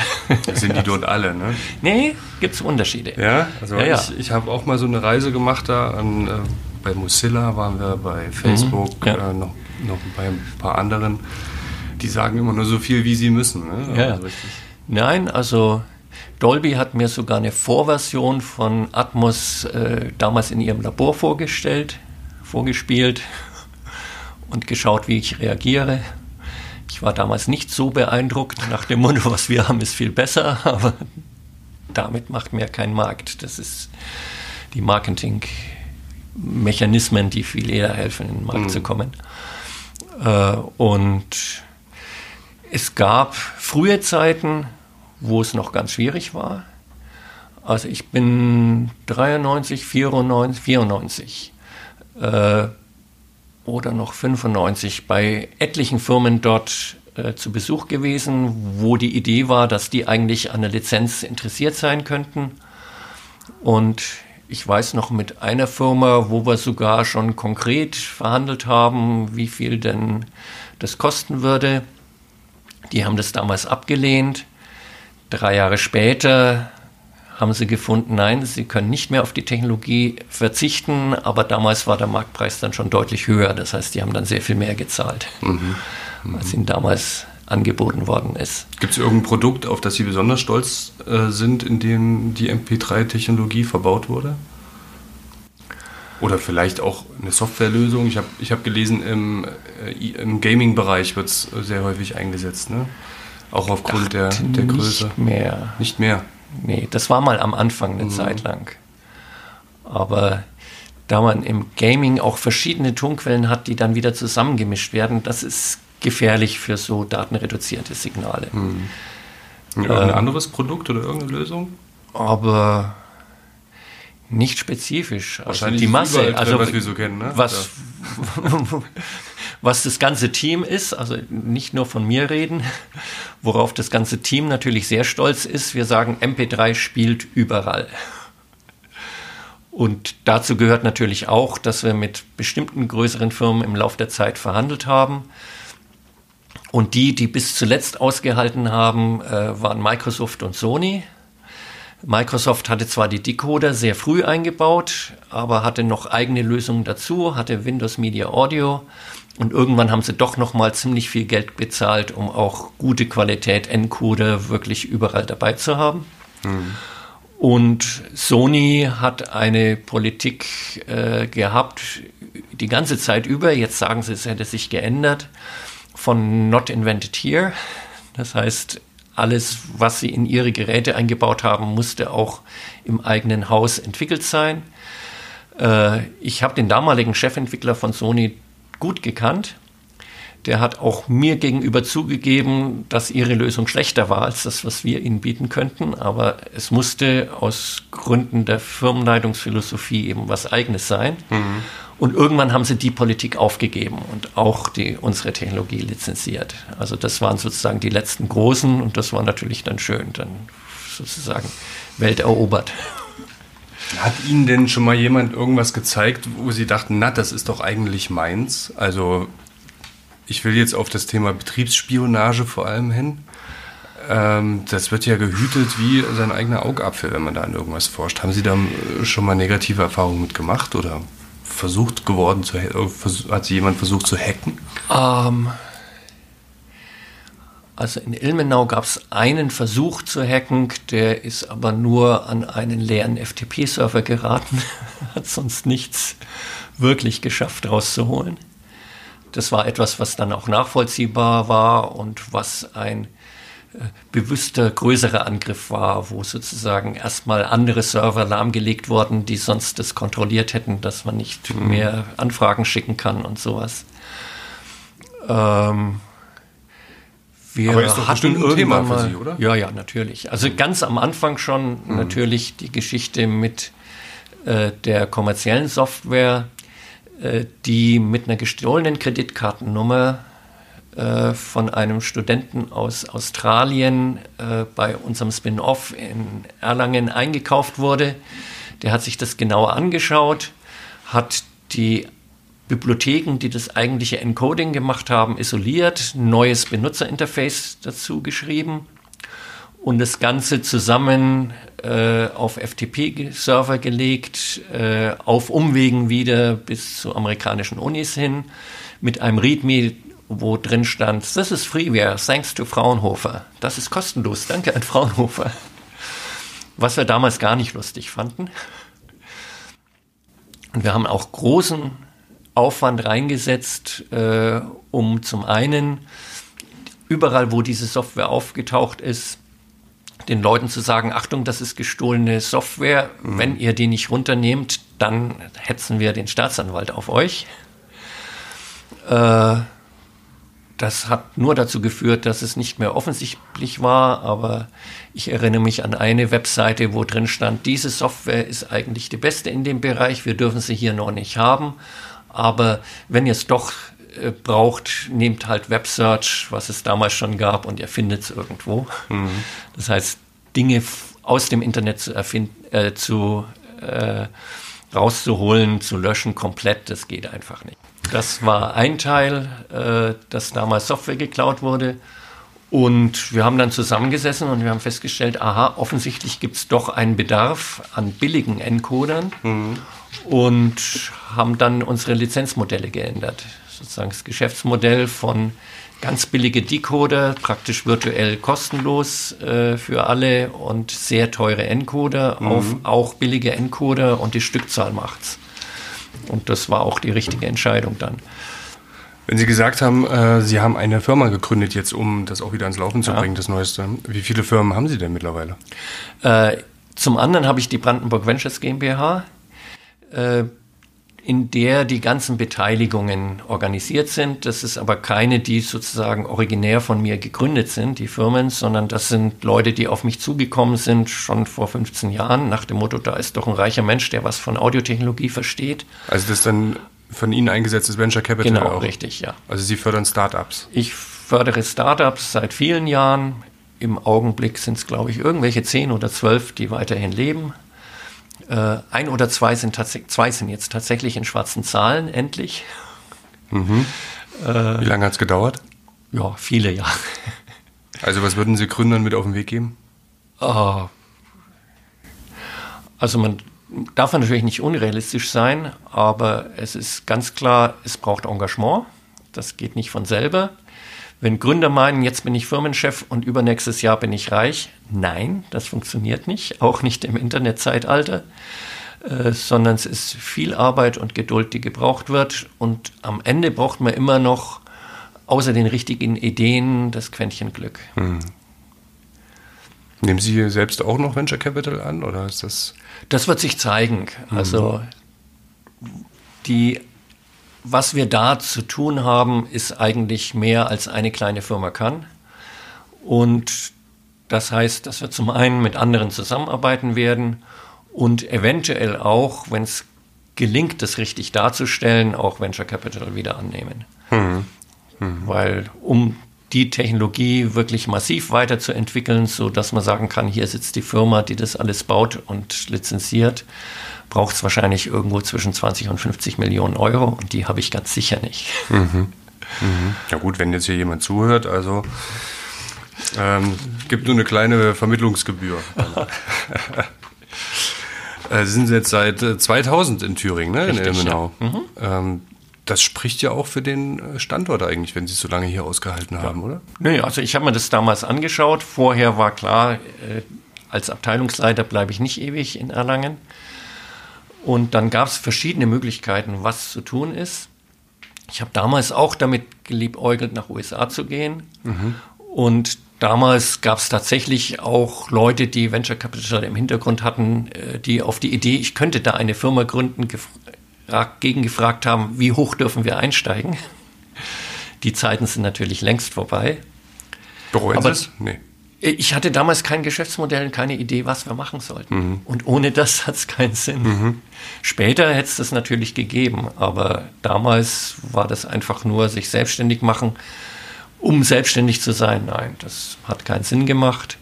Sind die [LAUGHS] dort alle, ne? Nee, gibt es Unterschiede. Ja, also ja, ich, ich habe auch mal so eine Reise gemacht da. An, äh, bei Mozilla waren wir, bei Facebook, mhm, ja. äh, noch, noch bei ein paar anderen. Die sagen immer nur so viel, wie sie müssen. Ne? Ja. Also Nein, also Dolby hat mir sogar eine Vorversion von Atmos äh, damals in ihrem Labor vorgestellt, vorgespielt [LAUGHS] und geschaut, wie ich reagiere. Ich war damals nicht so beeindruckt nach dem Motto, [LAUGHS] was wir haben, ist viel besser, [LAUGHS] aber damit macht mir kein Markt. Das ist die Marketingmechanismen, die viel eher helfen, in den Markt mhm. zu kommen. Äh, und es gab frühe Zeiten, wo es noch ganz schwierig war. Also ich bin 93, 94, 94 äh, oder noch 95 bei etlichen Firmen dort äh, zu Besuch gewesen, wo die Idee war, dass die eigentlich an der Lizenz interessiert sein könnten. Und ich weiß noch mit einer Firma, wo wir sogar schon konkret verhandelt haben, wie viel denn das kosten würde. Die haben das damals abgelehnt. Drei Jahre später haben sie gefunden, nein, sie können nicht mehr auf die Technologie verzichten, aber damals war der Marktpreis dann schon deutlich höher. Das heißt, die haben dann sehr viel mehr gezahlt, mhm. Mhm. als ihnen damals angeboten worden ist. Gibt es irgendein Produkt, auf das Sie besonders stolz äh, sind, in dem die MP3-Technologie verbaut wurde? Oder vielleicht auch eine Softwarelösung. Ich habe ich hab gelesen, im, äh, im Gaming-Bereich wird es sehr häufig eingesetzt. Ne? Auch aufgrund der, der Größe. Nicht mehr. Nicht mehr. Nee, das war mal am Anfang eine mhm. Zeit lang. Aber da man im Gaming auch verschiedene Tonquellen hat, die dann wieder zusammengemischt werden, das ist gefährlich für so datenreduzierte Signale. Mhm. Irgendein äh, anderes Produkt oder irgendeine Lösung? Aber nicht spezifisch. Also Wahrscheinlich die Masse, also was wir so kennen, ne? Was, [LAUGHS] was das ganze Team ist, also nicht nur von mir reden, [LAUGHS] worauf das ganze Team natürlich sehr stolz ist. Wir sagen, MP3 spielt überall. Und dazu gehört natürlich auch, dass wir mit bestimmten größeren Firmen im Laufe der Zeit verhandelt haben. Und die, die bis zuletzt ausgehalten haben, äh, waren Microsoft und Sony. Microsoft hatte zwar die Decoder sehr früh eingebaut, aber hatte noch eigene Lösungen dazu, hatte Windows Media Audio und irgendwann haben sie doch noch mal ziemlich viel Geld bezahlt, um auch gute Qualität Encoder wirklich überall dabei zu haben. Mhm. Und Sony hat eine Politik äh, gehabt, die ganze Zeit über, jetzt sagen sie, es hätte sich geändert, von Not Invented Here. Das heißt, alles, was sie in ihre Geräte eingebaut haben, musste auch im eigenen Haus entwickelt sein. Äh, ich habe den damaligen Chefentwickler von Sony gut gekannt. Der hat auch mir gegenüber zugegeben, dass ihre Lösung schlechter war als das, was wir ihnen bieten könnten. Aber es musste aus Gründen der Firmenleitungsphilosophie eben was Eigenes sein. Mhm. Und irgendwann haben sie die Politik aufgegeben und auch die, unsere Technologie lizenziert. Also das waren sozusagen die letzten Großen und das war natürlich dann schön, dann sozusagen Welt erobert. Hat Ihnen denn schon mal jemand irgendwas gezeigt, wo Sie dachten, na, das ist doch eigentlich meins? Also ich will jetzt auf das Thema Betriebsspionage vor allem hin. Ähm, das wird ja gehütet wie sein eigener Augapfel, wenn man da an irgendwas forscht. Haben Sie da äh, schon mal negative Erfahrungen mit gemacht oder versucht geworden zu äh, hat Sie jemand versucht zu hacken? Ähm, also in Ilmenau gab es einen Versuch zu hacken, der ist aber nur an einen leeren FTP-Server geraten, [LAUGHS] hat sonst nichts wirklich geschafft rauszuholen. das war etwas, was dann auch nachvollziehbar war und was ein äh, bewusster größerer Angriff war, wo sozusagen erstmal andere Server lahmgelegt wurden, die sonst das kontrolliert hätten, dass man nicht mhm. mehr Anfragen schicken kann und sowas. Ähm, wir Aber ist doch hatten ein Thema mal, für Sie, oder? Ja, ja, natürlich. Also ganz am Anfang schon mhm. natürlich die Geschichte mit äh, der kommerziellen Software, äh, die mit einer gestohlenen Kreditkartennummer äh, von einem Studenten aus Australien bei unserem Spin-off in Erlangen eingekauft wurde. Der hat sich das genauer angeschaut, hat die Bibliotheken, die das eigentliche Encoding gemacht haben, isoliert, neues Benutzerinterface dazu geschrieben und das Ganze zusammen äh, auf FTP-Server gelegt, äh, auf Umwegen wieder bis zu amerikanischen Unis hin, mit einem README, wo drin stand, this is freeware, thanks to Fraunhofer. Das ist kostenlos, danke an Fraunhofer. Was wir damals gar nicht lustig fanden. Und wir haben auch großen Aufwand reingesetzt, äh, um zum einen überall, wo diese Software aufgetaucht ist, den Leuten zu sagen, Achtung, das ist gestohlene Software. Mhm. Wenn ihr die nicht runternehmt, dann hetzen wir den Staatsanwalt auf euch. Äh, das hat nur dazu geführt, dass es nicht mehr offensichtlich war, aber ich erinnere mich an eine Webseite, wo drin stand, diese Software ist eigentlich die beste in dem Bereich, wir dürfen sie hier noch nicht haben. Aber wenn ihr es doch äh, braucht, nehmt halt Websearch, was es damals schon gab, und ihr findet es irgendwo. Mhm. Das heißt, Dinge aus dem Internet zu erfinden, äh, zu äh, rauszuholen, zu löschen, komplett, das geht einfach nicht. Das war ein Teil, äh, dass damals Software geklaut wurde. Und wir haben dann zusammengesessen und wir haben festgestellt, aha, offensichtlich gibt es doch einen Bedarf an billigen Encodern. Mhm und haben dann unsere Lizenzmodelle geändert. Sozusagen das Geschäftsmodell von ganz billige Decoder, praktisch virtuell kostenlos äh, für alle und sehr teure Encoder mhm. auf auch billige Encoder und die Stückzahl macht's. Und das war auch die richtige Entscheidung dann. Wenn Sie gesagt haben, äh, Sie haben eine Firma gegründet jetzt, um das auch wieder ans Laufen zu ja. bringen, das Neueste. Wie viele Firmen haben Sie denn mittlerweile? Äh, zum anderen habe ich die Brandenburg Ventures GmbH, in der die ganzen Beteiligungen organisiert sind. Das ist aber keine, die sozusagen originär von mir gegründet sind, die Firmen, sondern das sind Leute, die auf mich zugekommen sind, schon vor 15 Jahren, nach dem Motto, da ist doch ein reicher Mensch, der was von Audiotechnologie versteht. Also das ist dann von Ihnen eingesetztes Venture Capital genau, auch? richtig, ja. Also Sie fördern Startups? Ich fördere Startups seit vielen Jahren. Im Augenblick sind es, glaube ich, irgendwelche zehn oder zwölf, die weiterhin leben. Äh, ein oder zwei sind zwei sind jetzt tatsächlich in schwarzen Zahlen, endlich. Mhm. Äh, Wie lange hat es gedauert? Ja, viele Jahre. Also was würden Sie Gründern mit auf den Weg geben? Uh, also man darf natürlich nicht unrealistisch sein, aber es ist ganz klar, es braucht Engagement. Das geht nicht von selber. Wenn Gründer meinen, jetzt bin ich Firmenchef und übernächstes Jahr bin ich reich, nein, das funktioniert nicht, auch nicht im Internetzeitalter, äh, sondern es ist viel Arbeit und Geduld, die gebraucht wird. Und am Ende braucht man immer noch außer den richtigen Ideen das Quäntchen Glück. Hm. Nehmen Sie selbst auch noch Venture Capital an oder ist das? Das wird sich zeigen. Also die was wir da zu tun haben, ist eigentlich mehr als eine kleine Firma kann. Und das heißt, dass wir zum einen mit anderen zusammenarbeiten werden und eventuell auch, wenn es gelingt, das richtig darzustellen, auch Venture Capital wieder annehmen. Mhm. Mhm. Weil um die Technologie wirklich massiv weiterzuentwickeln, so dass man sagen kann, hier sitzt die Firma, die das alles baut und lizenziert, braucht es wahrscheinlich irgendwo zwischen 20 und 50 Millionen Euro und die habe ich ganz sicher nicht. Mhm. Mhm. Ja gut, wenn jetzt hier jemand zuhört, also ähm, gibt nur eine kleine Vermittlungsgebühr. [LAUGHS] äh, Sie sind jetzt seit 2000 äh, in Thüringen, ne? Richtig, in Ilmenau. Ja. Mhm. Ähm, das spricht ja auch für den äh, Standort eigentlich, wenn Sie es so lange hier ausgehalten haben, ja. oder? Nö, also ich habe mir das damals angeschaut. Vorher war klar, äh, als Abteilungsleiter bleibe ich nicht ewig in Erlangen. Und dann gab es verschiedene Möglichkeiten, was zu tun ist. ich habe damals auch damit geliebäugelt, nach USA zu gehen. Mhm. Und damals gab es tatsächlich auch Leute, die Venture Capital im Hintergrund hatten, äh, die auf die Idee, ich könnte da eine Firma gründen, gegengefragt haben, wie hoch dürfen wir einsteigen. Die Zeiten sind natürlich längst vorbei. Bereuen Sie es? Nee. Ich hatte damals kein Geschäftsmodell, keine Idee, was wir machen sollten. Mhm. Und ohne das [LAUGHS] hat es keinen Sinn. Mhm. Später hätte es das natürlich gegeben, aber damals war das einfach nur sich selbstständig machen, um selbstständig zu sein. Nein, das hat keinen Sinn gemacht.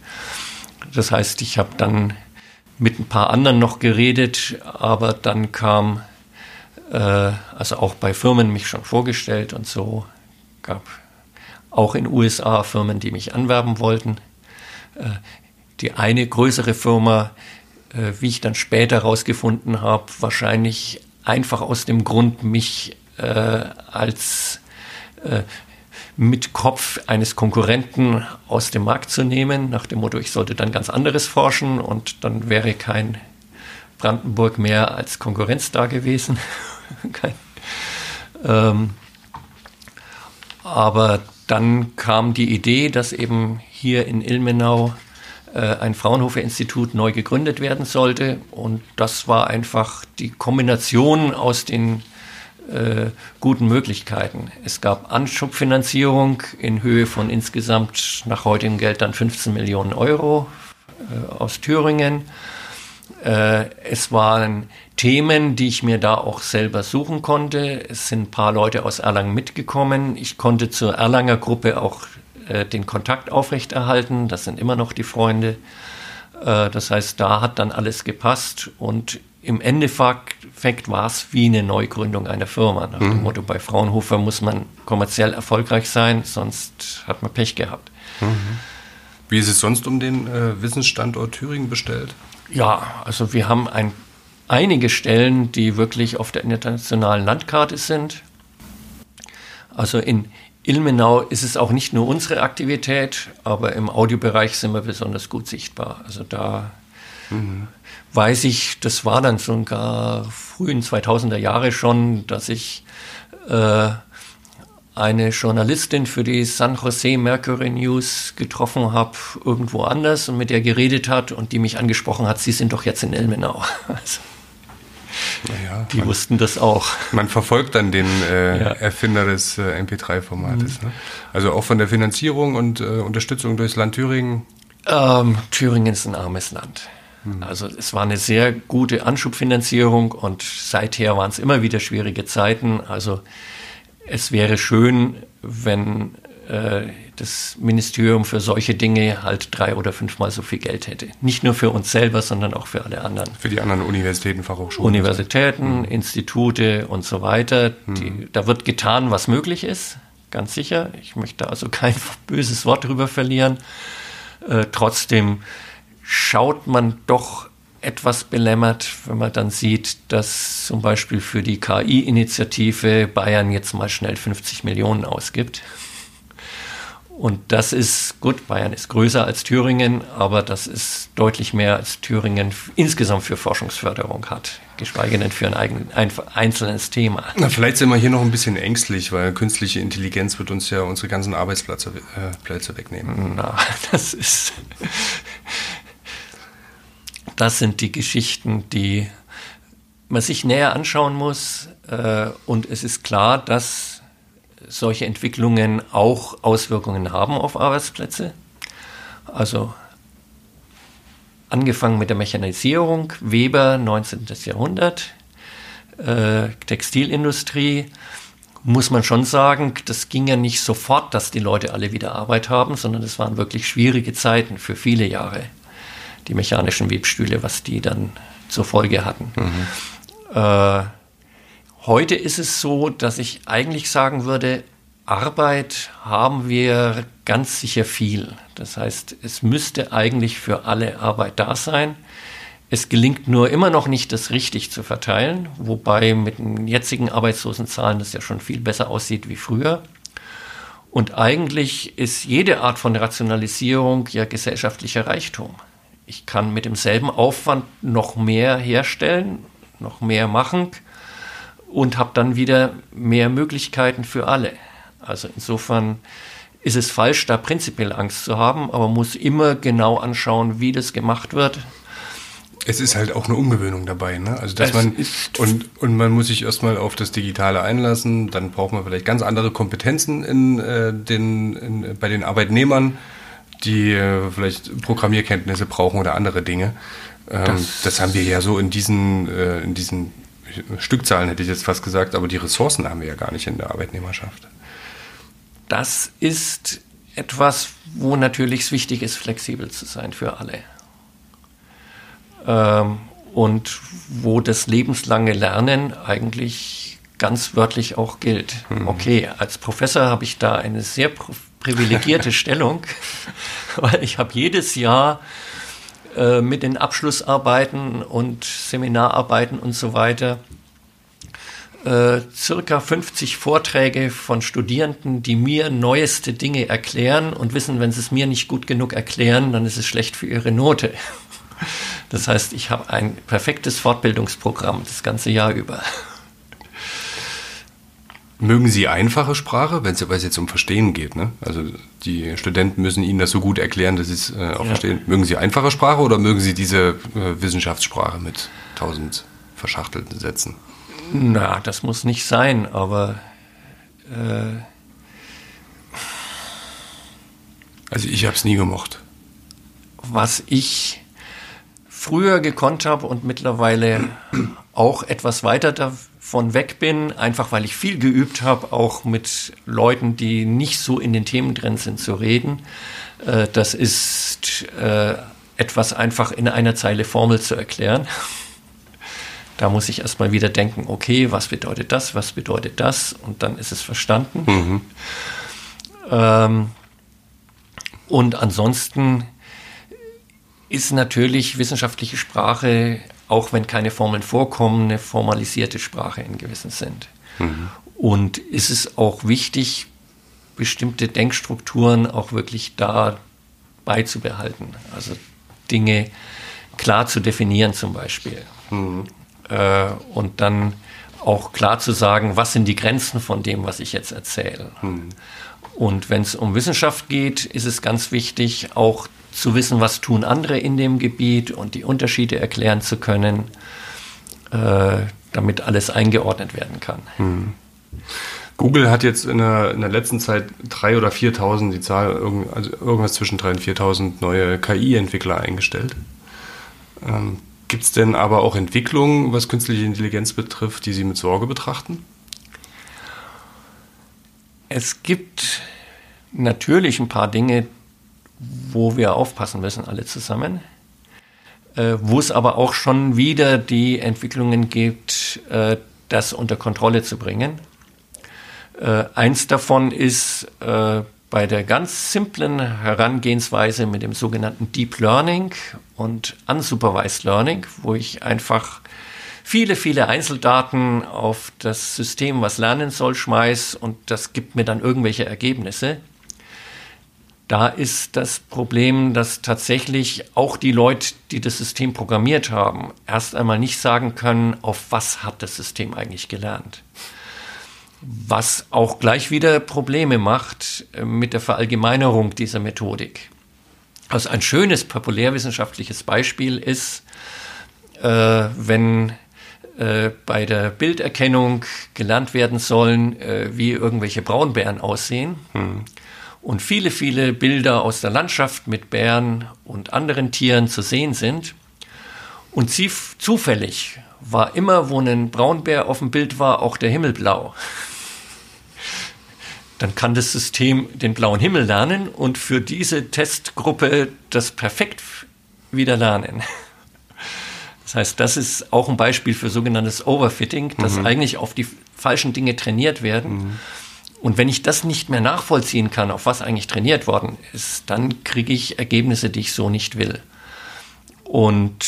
Das heißt, ich habe dann mit ein paar anderen noch geredet, aber dann kam, äh, also auch bei Firmen mich schon vorgestellt und so, gab auch in USA Firmen, die mich anwerben wollten. Äh, die eine größere Firma, äh, wie ich dann später herausgefunden habe, wahrscheinlich einfach aus dem Grund, mich äh, als mit Kopf eines Konkurrenten aus dem Markt zu nehmen, nach dem Motto, ich sollte dann ganz anderes forschen und dann wäre kein Brandenburg mehr als Konkurrenz da gewesen. [LAUGHS] kein, ähm, aber dann kam die Idee, dass eben hier in Ilmenau äh, ein Fraunhofer-Institut neu gegründet werden sollte. Und das war einfach die Kombination aus den äh, guten Möglichkeiten. Es gab Anschubfinanzierung in Höhe von insgesamt nach heutigem Geld dann 15 Millionen Euro äh, aus Thüringen. Äh, es waren Themen, die ich mir da auch selber suchen konnte. Es sind ein paar Leute aus Erlangen mitgekommen. Ich konnte zur Erlanger Gruppe auch äh, den Kontakt aufrechterhalten. Das sind immer noch die Freunde. Äh, das heißt, da hat dann alles gepasst und im Endeffekt war es wie eine Neugründung einer Firma. Nach dem mhm. Motto, bei Fraunhofer muss man kommerziell erfolgreich sein, sonst hat man Pech gehabt. Mhm. Wie ist es sonst um den äh, Wissensstandort Thüringen bestellt? Ja, also wir haben ein, einige Stellen, die wirklich auf der internationalen Landkarte sind. Also in Ilmenau ist es auch nicht nur unsere Aktivität, aber im Audiobereich sind wir besonders gut sichtbar. Also da mhm. weiß ich, das war dann sogar frühen 2000er Jahre schon, dass ich äh, eine Journalistin für die San Jose Mercury News getroffen habe, irgendwo anders und mit der geredet hat und die mich angesprochen hat, Sie sind doch jetzt in Ilmenau. [LAUGHS] Also, naja, die man, wussten das auch. Man verfolgt dann den äh, ja. Erfinder des äh, MP3-Formates. Mhm. Ne? Also auch von der Finanzierung und äh, Unterstützung durchs Land Thüringen? Ähm, Thüringen ist ein armes Land. Mhm. Also es war eine sehr gute Anschubfinanzierung und seither waren es immer wieder schwierige Zeiten. Also es wäre schön, wenn äh, das Ministerium für solche Dinge halt drei oder fünfmal so viel Geld hätte. Nicht nur für uns selber, sondern auch für alle anderen. Für die anderen Universitäten, Fachhochschulen. Universitäten, mhm. Institute und so weiter. Mhm. Die, da wird getan, was möglich ist, ganz sicher. Ich möchte also kein [LAUGHS] böses Wort darüber verlieren. Äh, trotzdem schaut man doch etwas belämmert, wenn man dann sieht, dass zum Beispiel für die KI-Initiative Bayern jetzt mal schnell 50 Millionen ausgibt. Und das ist gut, Bayern ist größer als Thüringen, aber das ist deutlich mehr als Thüringen insgesamt für Forschungsförderung hat, geschweige denn für ein, eigen, ein einzelnes Thema. Na, vielleicht sind wir hier noch ein bisschen ängstlich, weil künstliche Intelligenz wird uns ja unsere ganzen Arbeitsplätze äh, Plätze wegnehmen. Na, [LAUGHS] das ist das sind die Geschichten, die man sich näher anschauen muss. Äh, und es ist klar, dass solche Entwicklungen auch Auswirkungen haben auf Arbeitsplätze. Also angefangen mit der Mechanisierung, Weber 19. Jahrhundert, äh, Textilindustrie, muss man schon sagen, das ging ja nicht sofort, dass die Leute alle wieder Arbeit haben, sondern es waren wirklich schwierige Zeiten für viele Jahre die mechanischen Webstühle, was die dann zur Folge hatten. Mhm. Äh, heute ist es so, dass ich eigentlich sagen würde, Arbeit haben wir ganz sicher viel. Das heißt, es müsste eigentlich für alle Arbeit da sein. Es gelingt nur immer noch nicht, das richtig zu verteilen, wobei mit den jetzigen Arbeitslosenzahlen das ja schon viel besser aussieht wie früher. Und eigentlich ist jede Art von Rationalisierung ja gesellschaftlicher Reichtum ich kann mit demselben Aufwand noch mehr herstellen, noch mehr machen und habe dann wieder mehr Möglichkeiten für alle. Also insofern ist es falsch, da prinzipiell Angst zu haben, aber man muss immer genau anschauen, wie das gemacht wird. Es ist halt auch eine Umgewöhnung dabei, ne? Also dass es man und, und man muss sich erstmal auf das Digitale einlassen, dann braucht man vielleicht ganz andere Kompetenzen in, äh, den, in, bei den Arbeitnehmern, die äh, vielleicht Programmierkenntnisse brauchen oder andere Dinge. Ähm, das, das, haben wir ja so in diesen, äh, in diesen Stückzahlen, hätte ich jetzt fast gesagt, aber die Ressourcen haben wir ja gar nicht in der Arbeitnehmerschaft das ist etwas, wo natürlich es wichtig ist, flexibel zu sein für alle. Ähm, und wo das lebenslange Lernen eigentlich ganz wörtlich auch gilt. Mhm. Okay, als Professor habe ich da eine sehr privilegierte [LAUGHS] Stellung, weil ich habe jedes Jahr äh, mit den Abschlussarbeiten und Seminararbeiten und so weiter äh, circa 50 Vorträge von Studierenden, die mir neueste Dinge erklären und wissen, wenn sie es mir nicht gut genug erklären, dann ist es schlecht für ihre Note. [LAUGHS] Das heißt, ich habe ein perfektes Fortbildungsprogramm das ganze Jahr über. Mögen Sie einfache Sprache, wenn es jetzt um Verstehen geht? Ne? Also die Studenten müssen Ihnen das so gut erklären, dass Sie es äh, auch ja. verstehen. Mögen Sie einfache Sprache oder mögen Sie diese äh, Wissenschaftssprache mit tausend verschachtelten Sätzen? Na, das muss nicht sein, aber äh, also ich habe es nie gemocht. Was ich früher gekonnt habe und mittlerweile auch etwas weiter davon weg bin, einfach weil ich viel geübt habe, auch mit Leuten, die nicht so in den Themen drin sind, zu reden. Äh, das ist äh, etwas einfach in einer Zeile Formel zu erklären. [LAUGHS] Da muss ich erstmal wieder denken, okay, was bedeutet das, was bedeutet das? Und dann ist es verstanden. Mhm. Ähm, und ansonsten ist natürlich wissenschaftliche Sprache, auch wenn keine Formeln vorkommen, eine formalisierte Sprache in gewissem Sinn. Mhm. Und ist es auch wichtig, bestimmte Denkstrukturen auch wirklich da beizubehalten. Also Dinge klar zu definieren zum Beispiel. Mhm äh, und dann auch klar zu sagen, was sind die Grenzen von dem, was ich jetzt erzähle. Hm. Und wenn es um Wissenschaft geht, ist es ganz wichtig, auch zu wissen, was tun andere in dem Gebiet und die Unterschiede erklären zu können, äh, damit alles eingeordnet werden kann. Hm. Google hat jetzt in der, in der letzten Zeit 3.000 oder 4.000, die Zahl, also irgendwas zwischen 3.000 und 4.000 neue KI-Entwickler eingestellt. Ähm, Gibt es denn aber auch Entwicklungen, was künstliche Intelligenz betrifft, die Sie mit Sorge betrachten? Es gibt natürlich ein paar Dinge, wo wir aufpassen müssen, alle zusammen. Äh, wo es aber auch schon wieder die Entwicklungen gibt, äh, das unter Kontrolle zu bringen. Äh, eins davon ist äh, bei der ganz simplen Herangehensweise mit dem sogenannten Deep Learning und Unsupervised Learning, wo ich einfach viele, viele Einzeldaten auf das System, was lernen soll, schmeiß und das gibt mir dann irgendwelche Ergebnisse. Da ist das Problem, dass tatsächlich auch die Leute, die das System programmiert haben, erst einmal nicht sagen können, auf was hat das System eigentlich gelernt was auch gleich wieder Probleme macht äh, mit der Verallgemeinerung dieser Methodik. Also ein schönes populärwissenschaftliches Beispiel ist, äh, wenn äh, bei der Bilderkennung gelernt werden sollen, äh, wie irgendwelche Braunbären aussehen. Hm. Und viele, viele Bilder aus der Landschaft mit Bären und anderen Tieren zu sehen sind. Und zufällig war immer, wo ein Braunbär auf dem Bild war, auch der Himmel blau [LAUGHS] dann kann das System den blauen Himmel lernen und für diese Testgruppe das perfekt wieder lernen. [LAUGHS] Das heißt, das ist auch ein Beispiel für sogenanntes Overfitting, dass mhm. eigentlich auf die falschen Dinge trainiert werden. Mhm. Und wenn ich das nicht mehr nachvollziehen kann, auf was eigentlich trainiert worden ist, dann kriege ich Ergebnisse, die ich so nicht will. Und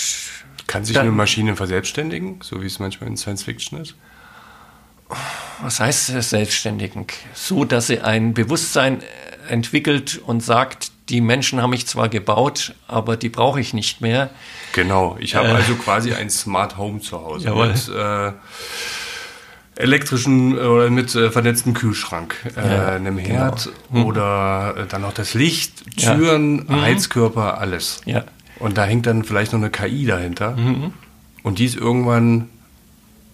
kann sich dann, eine Maschine verselbstständigen, so wie es manchmal in Science Fiction ist? was heißt Selbstständigen? So, dass sie ein Bewusstsein entwickelt und sagt, die Menschen haben mich zwar gebaut, aber die brauche ich nicht mehr. Genau, ich habe äh, also quasi ein Smart Home zu Hause. Mit, äh, elektrischen oder mit äh, vernetztem Kühlschrank, äh, ja, einem genau. Herd genau. oder äh, dann noch das Licht, Türen, ja. mhm. Heizkörper, alles. Ja. Und da hängt dann vielleicht noch eine KI dahinter. Mhm. Und die ist irgendwann,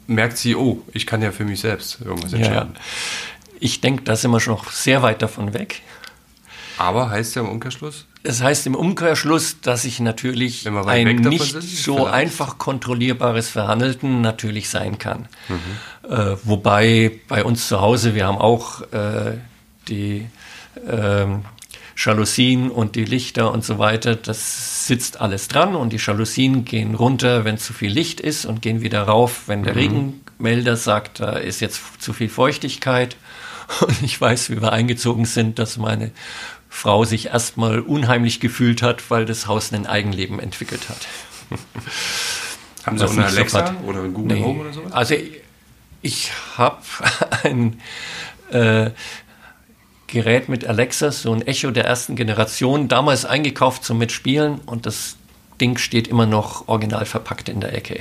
merkt sie, oh, ich kann ja für mich selbst irgendwas entscheiden. Ja. Ich denke, da sind wir schon noch sehr weit davon weg. Aber heißt ja im Umkehrschluss? Es heißt im Umkehrschluss, dass ich natürlich ein nicht sind, so vielleicht. einfach kontrollierbares Verhandeln natürlich sein kann. Mhm. Äh, wobei bei uns zu Hause, wir haben auch äh, die äh, Jalousien und die Lichter und so weiter, das sitzt alles dran und die Jalousien gehen runter, wenn zu viel Licht ist und gehen wieder rauf, wenn der mhm. Regenmelder sagt, da ist jetzt zu viel Feuchtigkeit. [LAUGHS] Und ich weiß, wie wir eingezogen sind, dass meine Frau sich erstmal unheimlich gefühlt hat, weil das Haus ein Eigenleben entwickelt hat. [LAUGHS] Haben Sie auch eine Alexa so oder ein Google nee. Home oder sowas? Also ich habe [LAUGHS] ein äh, Gerät mit Alexa, so ein Echo der ersten Generation, damals eingekauft zum Mitspielen und das Ding steht immer noch original verpackt in der Ecke.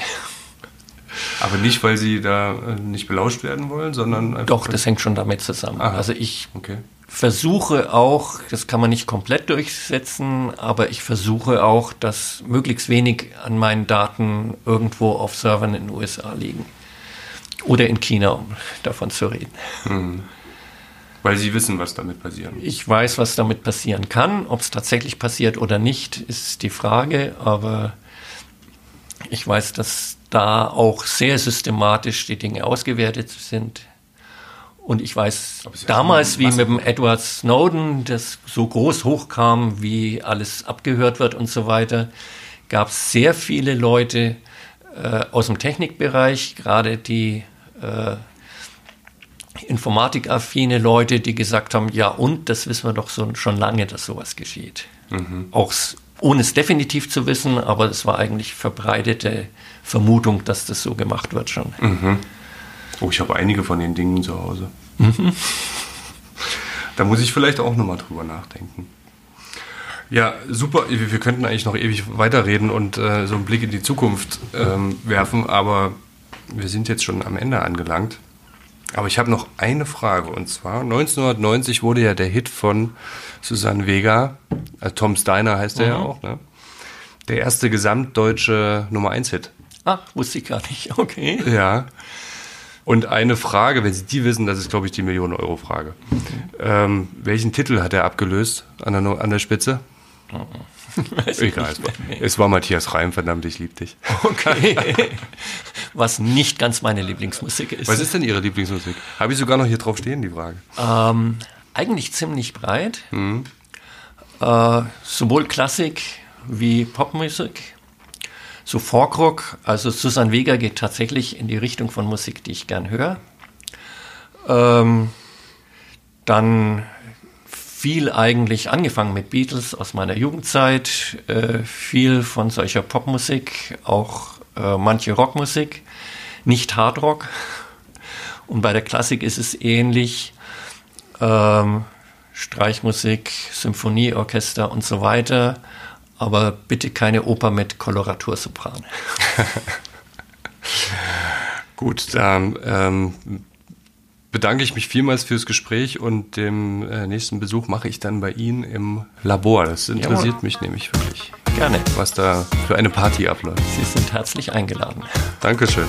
[LAUGHS] Aber nicht, weil Sie da äh, nicht belauscht werden wollen, sondern Doch, das hängt schon damit zusammen. Aha. Also ich okay versuche auch, das kann man nicht komplett durchsetzen, aber ich versuche auch, dass möglichst wenig an meinen Daten irgendwo auf Servern in den USA liegen. Oder in China, um davon zu reden. Mhm. Weil Sie wissen, was damit passieren. Ich weiß, was damit passieren kann. Ob es tatsächlich passiert oder nicht, ist die Frage. Aber ich weiß, dass da auch sehr systematisch die Dinge ausgewertet sind. Und ich weiß damals, wie mit dem Edward Snowden, das so groß hochkam, wie alles abgehört wird und so weiter, gab es sehr viele Leute äh, aus dem Technikbereich, gerade die äh, informatikaffine Leute, die gesagt haben, ja und, das wissen wir doch so, schon lange, dass sowas geschieht. Mhm. Auch ohne es definitiv zu wissen, aber es war eigentlich verbreitete Vermutung, dass das so gemacht wird schon. Mhm. Oh, ich habe einige von den Dingen zu Hause. Mhm. [LAUGHS] Da muss ich vielleicht auch nochmal drüber nachdenken. Ja, super. Wir könnten eigentlich noch ewig weiterreden und äh, so einen Blick in die Zukunft ähm, werfen, aber wir sind jetzt schon am Ende angelangt. Aber ich habe noch eine Frage und zwar 1990 wurde ja der Hit von Susanne Vega, äh, Tom Steiner heißt er mhm. ja auch, ne? der erste gesamtdeutsche Nummer 1 Hit. Ach, wusste ich gar nicht. Okay. Ja. Und eine Frage, wenn Sie die wissen, das ist, glaube ich, die Millionen-Euro-Frage. Ähm, welchen Titel hat er abgelöst an der, an der Spitze? [LAUGHS] Egal. Es war Matthias Reim, verdammt, ich liebe dich. Okay. [LAUGHS] Was nicht ganz meine Lieblingsmusik ist. Was ist denn Ihre Lieblingsmusik? Habe ich sogar noch hier drauf stehen, die Frage. Ähm, eigentlich ziemlich breit. Mhm. Äh, sowohl Klassik wie Popmusik so Folkrock, also Susan Vega geht tatsächlich in die Richtung von Musik, die ich gern höre. Ähm, dann viel eigentlich angefangen mit Beatles aus meiner Jugendzeit, äh, viel von solcher Popmusik, auch äh, manche Rockmusik, nicht Hardrock. Und bei der Klassik ist es ähnlich. Ähm, Streichmusik, Symphonieorchester und so weiter aber bitte keine Oper mit Koloratursopran. [LAUGHS] Gut, dann ähm, bedanke ich mich vielmals fürs Gespräch und den äh, nächsten Besuch mache ich dann bei Ihnen im Labor. Das interessiert Jawohl. mich nämlich wirklich. Gerne. Was da für eine Party abläuft. Sie sind herzlich eingeladen. Dankeschön.